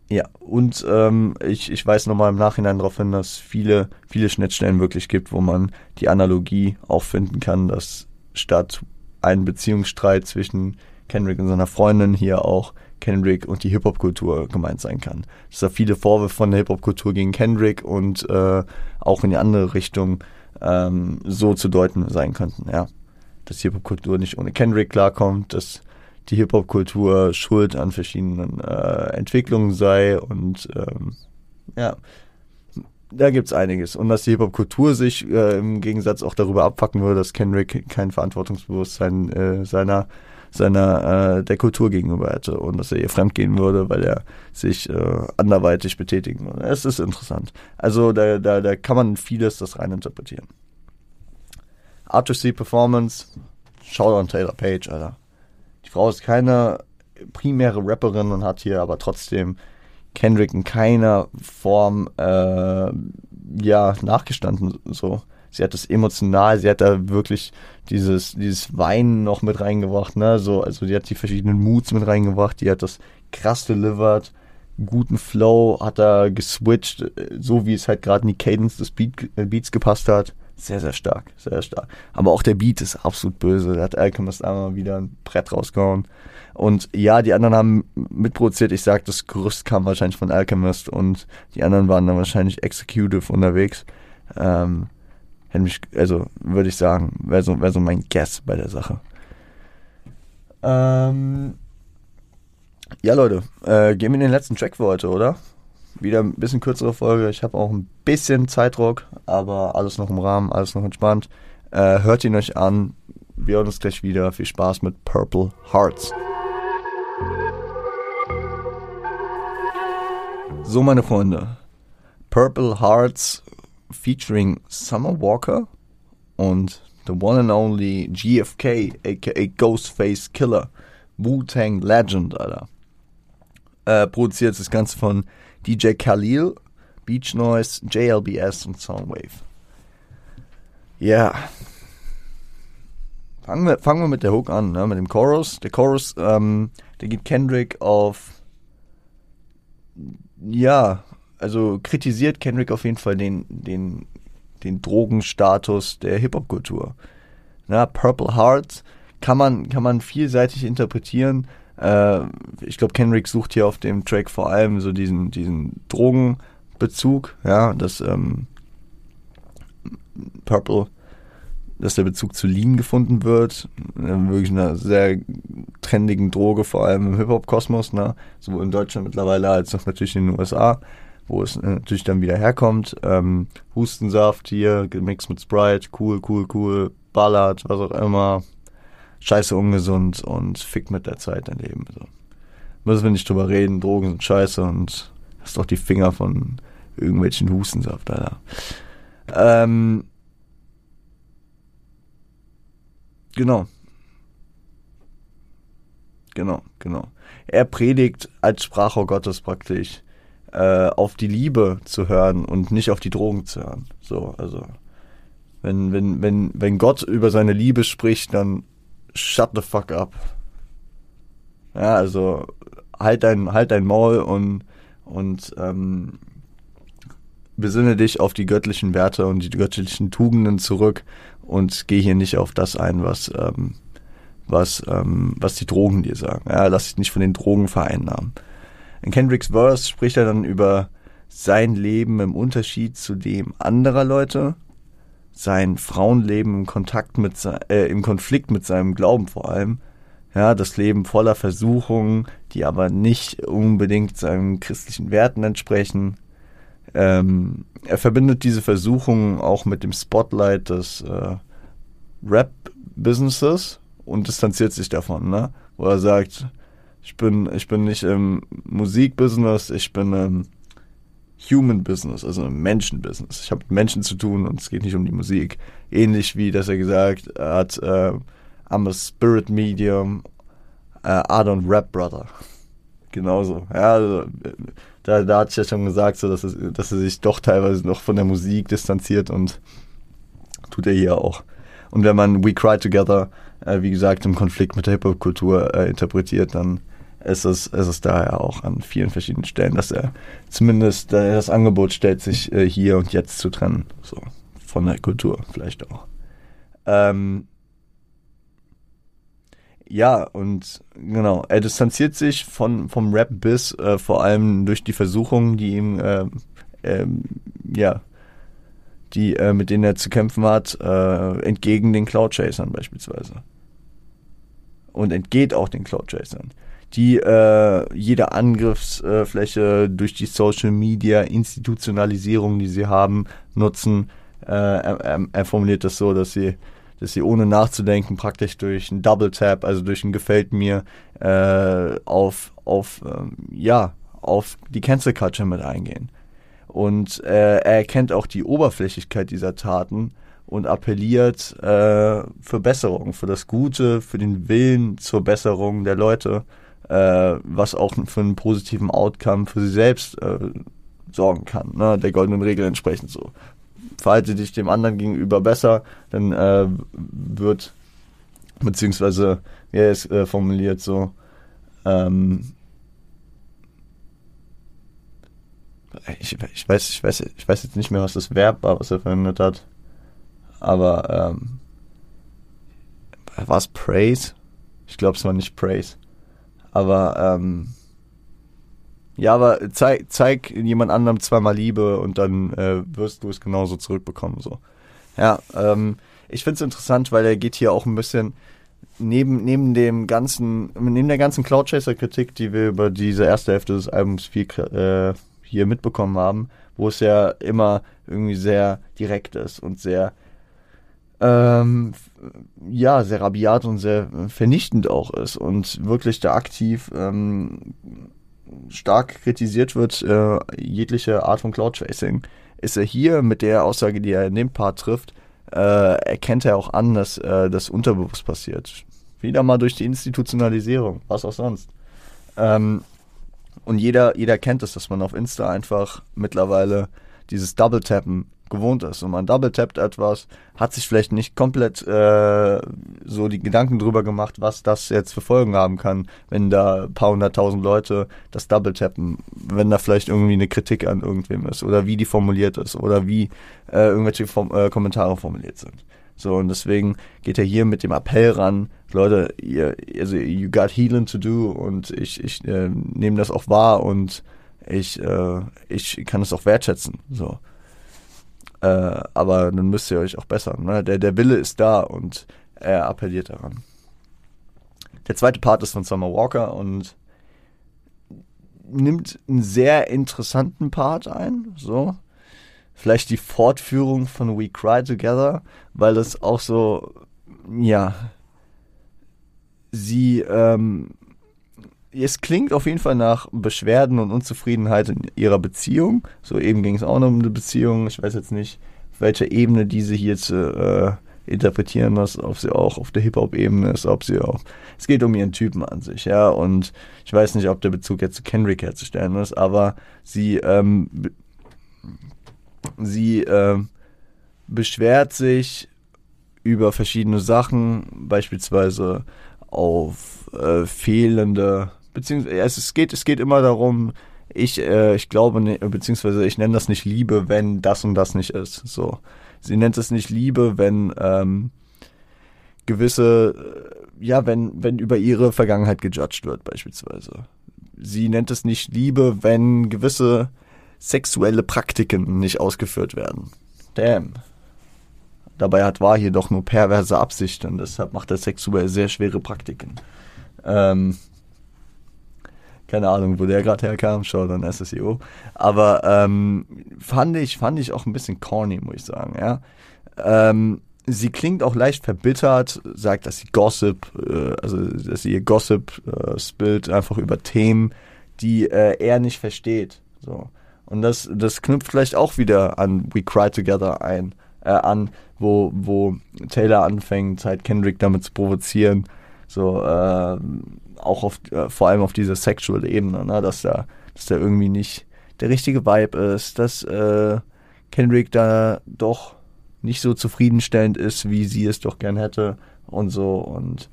ja, und ähm, ich, ich weise nochmal im Nachhinein darauf hin, dass viele, viele Schnittstellen wirklich gibt, wo man die Analogie auch finden kann, dass statt einen Beziehungsstreit zwischen Kendrick und seiner Freundin hier auch Kendrick und die Hip-Hop-Kultur gemeint sein kann. Dass da viele Vorwürfe von der Hip-Hop-Kultur gegen Kendrick und äh, auch in die andere Richtung ähm, so zu deuten sein könnten, ja. Dass Hip-Hop-Kultur nicht ohne Kendrick klarkommt, dass die Hip-Hop-Kultur schuld an verschiedenen äh, Entwicklungen sei und ähm, ja, da gibt's einiges. Und dass die Hip-Hop-Kultur sich äh, im Gegensatz auch darüber abfacken würde, dass Kendrick kein Verantwortungsbewusstsein äh, seiner seiner äh, der Kultur gegenüber hätte und dass er ihr fremdgehen würde, weil er sich äh, anderweitig betätigen würde. Es ist interessant. Also da, da, da kann man vieles das rein interpretieren. R2C Performance, Shoutout Taylor Page, Alter. Die Frau ist keine primäre Rapperin und hat hier aber trotzdem Kendrick in keiner Form äh, ja nachgestanden so sie hat das emotional, sie hat da wirklich dieses, dieses Weinen noch mit reingebracht, ne, so, also die hat die verschiedenen Moods mit reingebracht, die hat das krass delivered, guten Flow, hat da geswitcht, so wie es halt gerade in die Cadence des Beat, äh, Beats gepasst hat. Sehr, sehr stark, sehr stark. Aber auch der Beat ist absolut böse. Da hat Alchemist einmal wieder ein Brett rausgehauen. Und ja, die anderen haben mitproduziert. Ich sag, das Gerüst kam wahrscheinlich von Alchemist und die anderen waren dann wahrscheinlich executive unterwegs. Ähm, Hätte mich, also würde ich sagen, wäre so, wär so mein Guess bei der Sache. Ähm, ja, Leute, äh, gehen wir in den letzten Track für heute, oder? Wieder ein bisschen kürzere Folge. Ich habe auch ein bisschen Zeitdruck, aber alles noch im Rahmen, alles noch entspannt. Äh, hört ihn euch an. Wir hören uns gleich wieder. Viel Spaß mit Purple Hearts. So, meine Freunde. Purple Hearts featuring Summer Walker und the one and only GFK, aka Ghostface Killer, Wu-Tang Legend, Alter. Äh, produziert das Ganze von DJ Khalil, Beach Noise, JLBS und Soundwave. Ja. Yeah. Fangen wir, fangen wir mit der Hook an, ne, mit dem Chorus. Der Chorus, ähm, der geht Kendrick auf, ja, also kritisiert Kendrick auf jeden Fall den, den, den Drogenstatus der Hip-Hop-Kultur. Na, Purple Hearts kann man, kann man vielseitig interpretieren. Äh, ich glaube, Kendrick sucht hier auf dem Track vor allem so diesen, diesen Drogenbezug, ja, dass ähm, Purple, dass der Bezug zu Lean gefunden wird. Äh, wirklich eine sehr trendigen Droge, vor allem im Hip-Hop-Kosmos, ne? sowohl in Deutschland mittlerweile als auch natürlich in den USA wo es äh, natürlich dann wieder herkommt. Ähm, Hustensaft hier, gemixt mit Sprite, cool, cool, cool, ballert, was auch immer. Scheiße ungesund und fickt mit der Zeit dein Leben. So. Müssen wir nicht drüber reden, Drogen sind scheiße und hast doch die Finger von irgendwelchen Hustensaft, Alter. Ähm, genau. Genau, genau. Er predigt als Sprachrohr Gottes praktisch äh, auf die Liebe zu hören und nicht auf die Drogen zu hören. So, also wenn, wenn, wenn, wenn Gott über seine Liebe spricht, dann shut the fuck up. Ja, also halt dein, halt dein Maul und, und ähm, besinne dich auf die göttlichen Werte und die göttlichen Tugenden zurück und geh hier nicht auf das ein, was, ähm, was, ähm, was die Drogen dir sagen. Ja, lass dich nicht von den Drogen vereinnahmen. In Kendricks Verse spricht er dann über sein Leben im Unterschied zu dem anderer Leute, sein Frauenleben im Kontakt mit äh, im Konflikt mit seinem Glauben vor allem. Ja, das Leben voller Versuchungen, die aber nicht unbedingt seinen christlichen Werten entsprechen. Ähm, er verbindet diese Versuchungen auch mit dem Spotlight des äh, Rap-Businesses und distanziert sich davon. Ne? wo er sagt, ich bin, ich bin nicht im Musikbusiness, ich bin im Human Business, also im Menschenbusiness. Ich habe mit Menschen zu tun und es geht nicht um die Musik. Ähnlich wie, dass er gesagt hat, äh, I'm a spirit medium, uh, I don't rap, brother. Genauso. Ja, also, da, da hat ich ja schon gesagt, so, dass, es, dass er sich doch teilweise noch von der Musik distanziert und tut er hier auch. Und wenn man We Cry Together, äh, wie gesagt, im Konflikt mit der Hip-Hop-Kultur äh, interpretiert, dann ist es, ist es daher auch an vielen verschiedenen Stellen, dass er zumindest äh, das Angebot stellt, sich äh, hier und jetzt zu trennen. So, von der Kultur vielleicht auch. Ähm, ja, und genau, er distanziert sich von, vom Rap bis äh, vor allem durch die Versuchungen, die ihm, äh, äh, ja, die, äh, mit denen er zu kämpfen hat, äh, entgegen den Cloud Chasern beispielsweise. Und entgeht auch den Cloud Chasern, die äh, jede Angriffsfläche durch die Social Media Institutionalisierung, die sie haben, nutzen. Äh, er, er formuliert das so, dass sie dass sie ohne nachzudenken praktisch durch einen Double Tap, also durch ein Gefällt mir, äh, auf, auf, ähm, ja, auf die Cancel Culture mit eingehen. Und äh, er erkennt auch die Oberflächlichkeit dieser Taten und appelliert äh, für Besserung, für das Gute, für den Willen zur Besserung der Leute, äh, was auch für einen positiven Outcome für sie selbst äh, sorgen kann, ne? der goldenen Regel entsprechend so verhalte dich dem anderen gegenüber besser, dann äh, wird, beziehungsweise, wie er es äh, formuliert, so, ähm, ich, ich, weiß, ich, weiß, ich weiß jetzt nicht mehr, was das Verb war, was er verwendet hat, aber ähm, war es Praise? Ich glaube, es war nicht Praise. Aber ähm, ja, aber zeig, zeig jemand anderem zweimal Liebe und dann äh, wirst du es genauso zurückbekommen. So. Ja, ähm, ich finde es interessant, weil er geht hier auch ein bisschen neben, neben dem ganzen, neben der ganzen Cloud Chaser Kritik, die wir über diese erste Hälfte des Albums viel, äh, hier mitbekommen haben, wo es ja immer irgendwie sehr direkt ist und sehr ähm, ja, sehr rabiat und sehr vernichtend auch ist und wirklich da aktiv ähm, stark kritisiert wird, äh, jegliche Art von Cloud Tracing, ist er hier mit der Aussage, die er in dem Part trifft, äh, erkennt er auch an, dass äh, das unterbewusst passiert. Wieder mal durch die Institutionalisierung, was auch sonst. Ähm, und jeder, jeder kennt es, dass man auf Insta einfach mittlerweile dieses Double-Tappen gewohnt ist und man double tappt etwas, hat sich vielleicht nicht komplett äh, so die Gedanken drüber gemacht, was das jetzt für Folgen haben kann, wenn da ein paar hunderttausend Leute das double tappen, wenn da vielleicht irgendwie eine Kritik an irgendwem ist oder wie die formuliert ist oder wie äh, irgendwelche Form, äh, Kommentare formuliert sind. So, und deswegen geht er hier mit dem Appell ran, Leute, ihr, also you got healing to do und ich, ich äh, nehme das auch wahr und ich, äh, ich kann es auch wertschätzen. So. Äh, aber dann müsst ihr euch auch bessern. Ne? Der, der Wille ist da und er appelliert daran. Der zweite Part ist von Summer Walker und nimmt einen sehr interessanten Part ein. So. Vielleicht die Fortführung von We Cry Together, weil es auch so, ja, sie ähm, es klingt auf jeden Fall nach Beschwerden und Unzufriedenheit in ihrer Beziehung. So eben ging es auch noch um eine Beziehung. Ich weiß jetzt nicht, auf welcher Ebene diese hier zu äh, interpretieren muss, ob sie auch auf der Hip-Hop-Ebene ist, ob sie auch. Es geht um ihren Typen an sich, ja. Und ich weiß nicht, ob der Bezug jetzt zu Kendrick herzustellen ist, aber sie, ähm, sie äh, beschwert sich über verschiedene Sachen, beispielsweise auf äh, fehlende beziehungsweise es geht, es geht immer darum, ich, äh, ich glaube, ne, beziehungsweise ich nenne das nicht Liebe, wenn das und das nicht ist. So. Sie nennt es nicht Liebe, wenn ähm, gewisse, äh, ja, wenn, wenn über ihre Vergangenheit gejudged wird, beispielsweise. Sie nennt es nicht Liebe, wenn gewisse sexuelle Praktiken nicht ausgeführt werden. Damn. Dabei hat war hier doch nur perverse Absichten, deshalb macht er sexuell sehr schwere Praktiken. Ähm, keine Ahnung, wo der gerade herkam, schau dann SSEO. Aber ähm, fand ich, fand ich auch ein bisschen corny, muss ich sagen, ja. Ähm, sie klingt auch leicht verbittert, sagt, dass sie Gossip, äh, also dass sie ihr Gossip äh, spillt, einfach über Themen, die äh, er nicht versteht. So. Und das, das knüpft vielleicht auch wieder an We Cry Together ein, äh, an, wo, wo Taylor anfängt, halt Kendrick damit zu provozieren. So, äh, auch auf, äh, vor allem auf dieser sexual Ebene, ne, dass da, dass da irgendwie nicht der richtige Vibe ist, dass äh, Kendrick da doch nicht so zufriedenstellend ist, wie sie es doch gern hätte und so und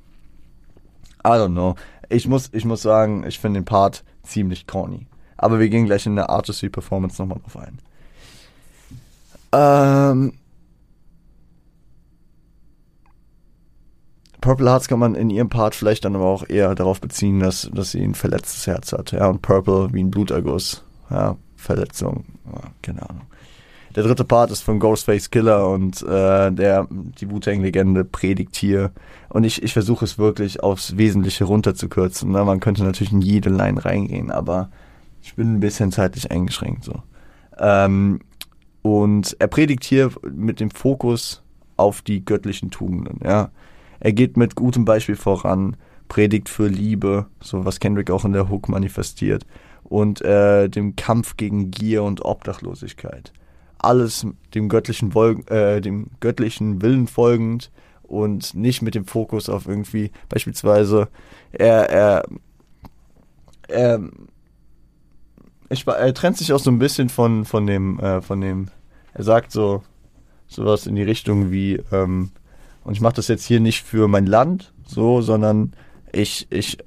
I don't know. Ich muss, ich muss sagen, ich finde den Part ziemlich corny. Aber wir gehen gleich in der Artistry Performance nochmal drauf ein. Ähm, Purple Hearts kann man in ihrem Part vielleicht dann aber auch eher darauf beziehen, dass, dass sie ein verletztes Herz hat. Ja, und Purple wie ein Bluterguss. Ja, Verletzung. Ja, keine Ahnung. Der dritte Part ist von Ghostface Killer und äh, der die Wu-Tang-Legende predigt hier. Und ich, ich versuche es wirklich aufs Wesentliche runterzukürzen. Ne? Man könnte natürlich in jede Line reingehen, aber ich bin ein bisschen zeitlich eingeschränkt. so. Ähm, und er predigt hier mit dem Fokus auf die göttlichen Tugenden. Ja, er geht mit gutem Beispiel voran, predigt für Liebe, so was Kendrick auch in der Hook manifestiert, und äh, dem Kampf gegen Gier und Obdachlosigkeit. Alles dem göttlichen, äh, dem göttlichen Willen folgend und nicht mit dem Fokus auf irgendwie beispielsweise er er er, ich, er trennt sich auch so ein bisschen von von dem äh, von dem er sagt so sowas in die Richtung wie ähm, und ich mache das jetzt hier nicht für mein Land so sondern ich ich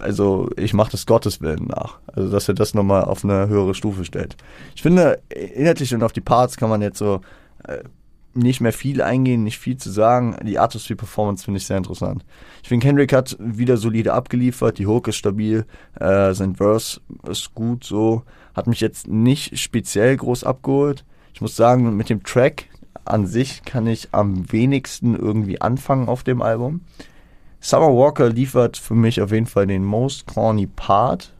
also ich mache das Gotteswillen nach. Also dass er das nochmal auf eine höhere Stufe stellt. Ich finde, inhaltlich und auf die Parts kann man jetzt so äh, nicht mehr viel eingehen, nicht viel zu sagen. Die Artistry Performance finde ich sehr interessant. Ich finde, Kendrick hat wieder solide abgeliefert, die Hook ist stabil, äh, sein Verse ist gut so, hat mich jetzt nicht speziell groß abgeholt. Ich muss sagen, mit dem Track an sich kann ich am wenigsten irgendwie anfangen auf dem Album. Summer Walker liefert für mich auf jeden Fall den most corny Part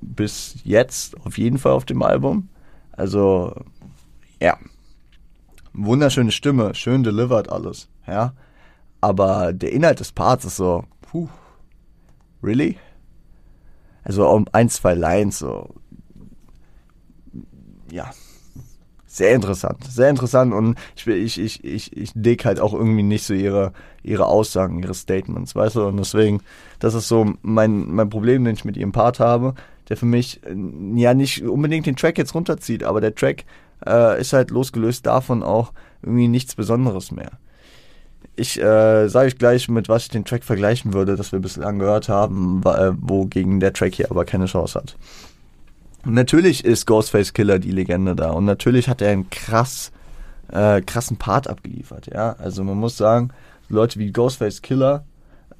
bis jetzt auf jeden Fall auf dem Album. Also, ja. Wunderschöne Stimme, schön delivered alles, ja. Aber der Inhalt des Parts ist so, puh, really? Also um ein, zwei Lines so, ja, sehr interessant, sehr interessant und ich, ich, ich, ich, ich dick halt auch irgendwie nicht so ihre, ihre Aussagen, ihre Statements, weißt du, und deswegen, das ist so mein, mein Problem, den ich mit ihrem Part habe, der für mich äh, ja nicht unbedingt den Track jetzt runterzieht, aber der Track äh, ist halt losgelöst davon auch irgendwie nichts Besonderes mehr. Ich äh, sage euch gleich, mit was ich den Track vergleichen würde, das wir bislang gehört haben, äh, wogegen der Track hier aber keine Chance hat. Natürlich ist Ghostface Killer die Legende da und natürlich hat er einen krass, äh, krassen Part abgeliefert, ja. Also man muss sagen, Leute wie Ghostface Killer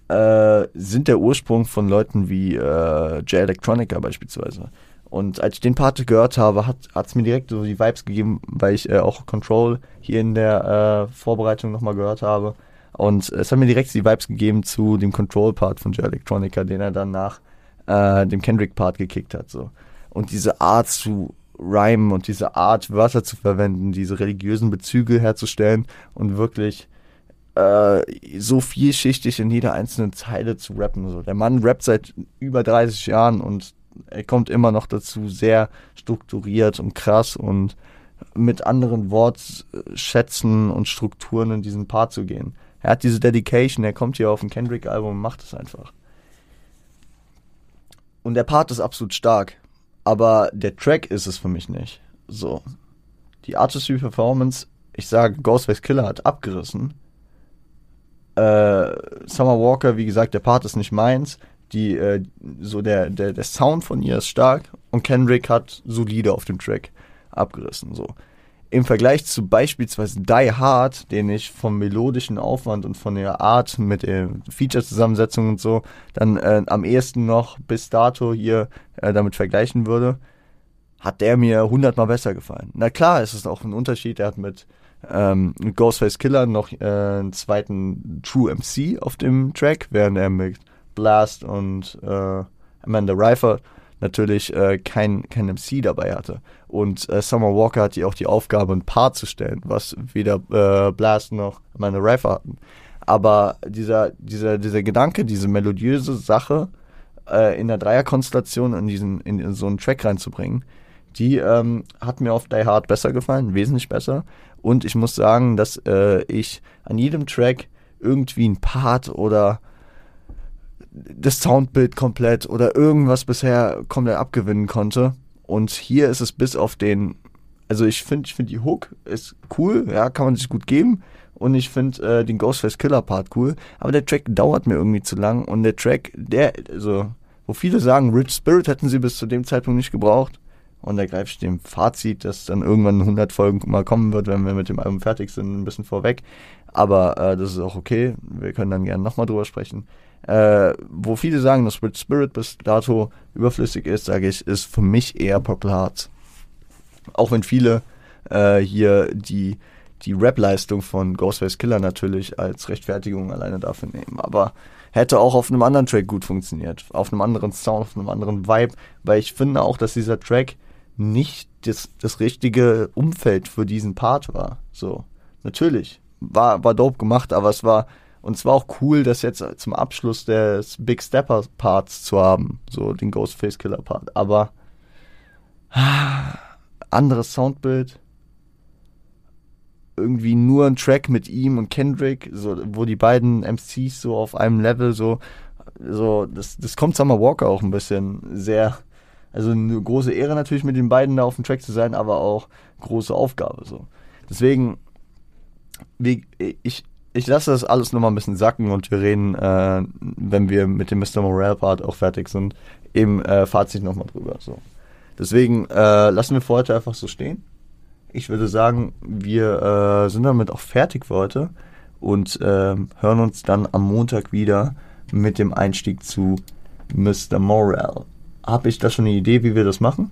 äh, sind der Ursprung von Leuten wie äh, J Electronica beispielsweise. Und als ich den Part gehört habe, hat es mir direkt so die Vibes gegeben, weil ich äh, auch Control hier in der äh, Vorbereitung nochmal gehört habe. Und es hat mir direkt die Vibes gegeben zu dem Control-Part von J Electronica, den er dann nach äh, dem Kendrick-Part gekickt hat. So und diese Art zu rhymen und diese Art Wörter zu verwenden, diese religiösen Bezüge herzustellen und wirklich äh, so vielschichtig in jeder einzelnen Zeile zu rappen. So. Der Mann rappt seit über 30 Jahren und er kommt immer noch dazu, sehr strukturiert und krass und mit anderen Wortschätzen und Strukturen in diesen Part zu gehen. Er hat diese Dedication, er kommt hier auf ein Kendrick-Album und macht es einfach. Und der Part ist absolut stark aber der Track ist es für mich nicht. So. Die Artistry Performance, ich sage, Ghostface Killer hat abgerissen. Äh, Summer Walker, wie gesagt, der Part ist nicht meins. Die, äh, so der, der, der Sound von ihr ist stark und Kendrick hat solide auf dem Track abgerissen. So im Vergleich zu beispielsweise Die Hard, den ich vom melodischen Aufwand und von der Art mit der Feature-Zusammensetzung und so dann äh, am ehesten noch bis dato hier äh, damit vergleichen würde, hat der mir hundertmal besser gefallen. Na klar, es ist auch ein Unterschied. Er hat mit ähm, Ghostface Killer noch äh, einen zweiten True MC auf dem Track, während er mit Blast und äh, Amanda Reifer natürlich äh, kein, kein MC dabei hatte. Und äh, Summer Walker hatte auch die Aufgabe, ein Paar zu stellen, was weder äh, Blast noch meine Rapper hatten. Aber dieser, dieser, dieser Gedanke, diese melodiöse Sache äh, in der Dreierkonstellation in, diesen, in, in so einen Track reinzubringen, die ähm, hat mir auf Die Hard besser gefallen, wesentlich besser. Und ich muss sagen, dass äh, ich an jedem Track irgendwie ein Part oder das Soundbild komplett oder irgendwas bisher komplett abgewinnen konnte. Und hier ist es bis auf den, also ich finde, ich finde die Hook ist cool, ja, kann man sich gut geben. Und ich finde äh, den Ghostface Killer Part cool. Aber der Track dauert mir irgendwie zu lang. Und der Track, der, also, wo viele sagen, Rich Spirit hätten sie bis zu dem Zeitpunkt nicht gebraucht. Und ich dem Fazit, das dann irgendwann 100 Folgen mal kommen wird, wenn wir mit dem Album fertig sind, ein bisschen vorweg. Aber äh, das ist auch okay. Wir können dann gerne nochmal drüber sprechen. Äh, wo viele sagen, dass Spirit bis dato überflüssig ist, sage ich, ist für mich eher Purple Hearts. Auch wenn viele äh, hier die, die Rap-Leistung von Ghostface Killer natürlich als Rechtfertigung alleine dafür nehmen. Aber hätte auch auf einem anderen Track gut funktioniert. Auf einem anderen Sound, auf einem anderen Vibe. Weil ich finde auch, dass dieser Track nicht das, das richtige Umfeld für diesen Part war. So, natürlich. War, war dope gemacht, aber es war, und es war auch cool, das jetzt zum Abschluss des Big Stepper Parts zu haben. So, den Ghostface Killer Part. Aber, ah, anderes Soundbild. Irgendwie nur ein Track mit ihm und Kendrick, so, wo die beiden MCs so auf einem Level so, so, das, das kommt Summer Walker auch ein bisschen sehr, also eine große Ehre natürlich mit den beiden da auf dem Track zu sein, aber auch große Aufgabe so. Deswegen, wie, ich, ich lasse das alles nochmal ein bisschen sacken und wir reden, äh, wenn wir mit dem Mr. Morale Part auch fertig sind, im äh, Fazit nochmal drüber. So. Deswegen äh, lassen wir für heute einfach so stehen. Ich würde sagen, wir äh, sind damit auch fertig für heute und äh, hören uns dann am Montag wieder mit dem Einstieg zu Mr. Morale. Habe ich da schon eine Idee, wie wir das machen?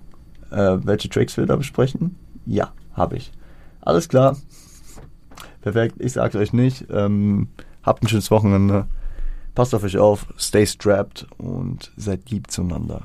Äh, welche Tracks wir da besprechen? Ja, habe ich. Alles klar. Perfekt, ich sag's euch nicht. Ähm, habt ein schönes Wochenende. Passt auf euch auf, stay strapped und seid lieb zueinander.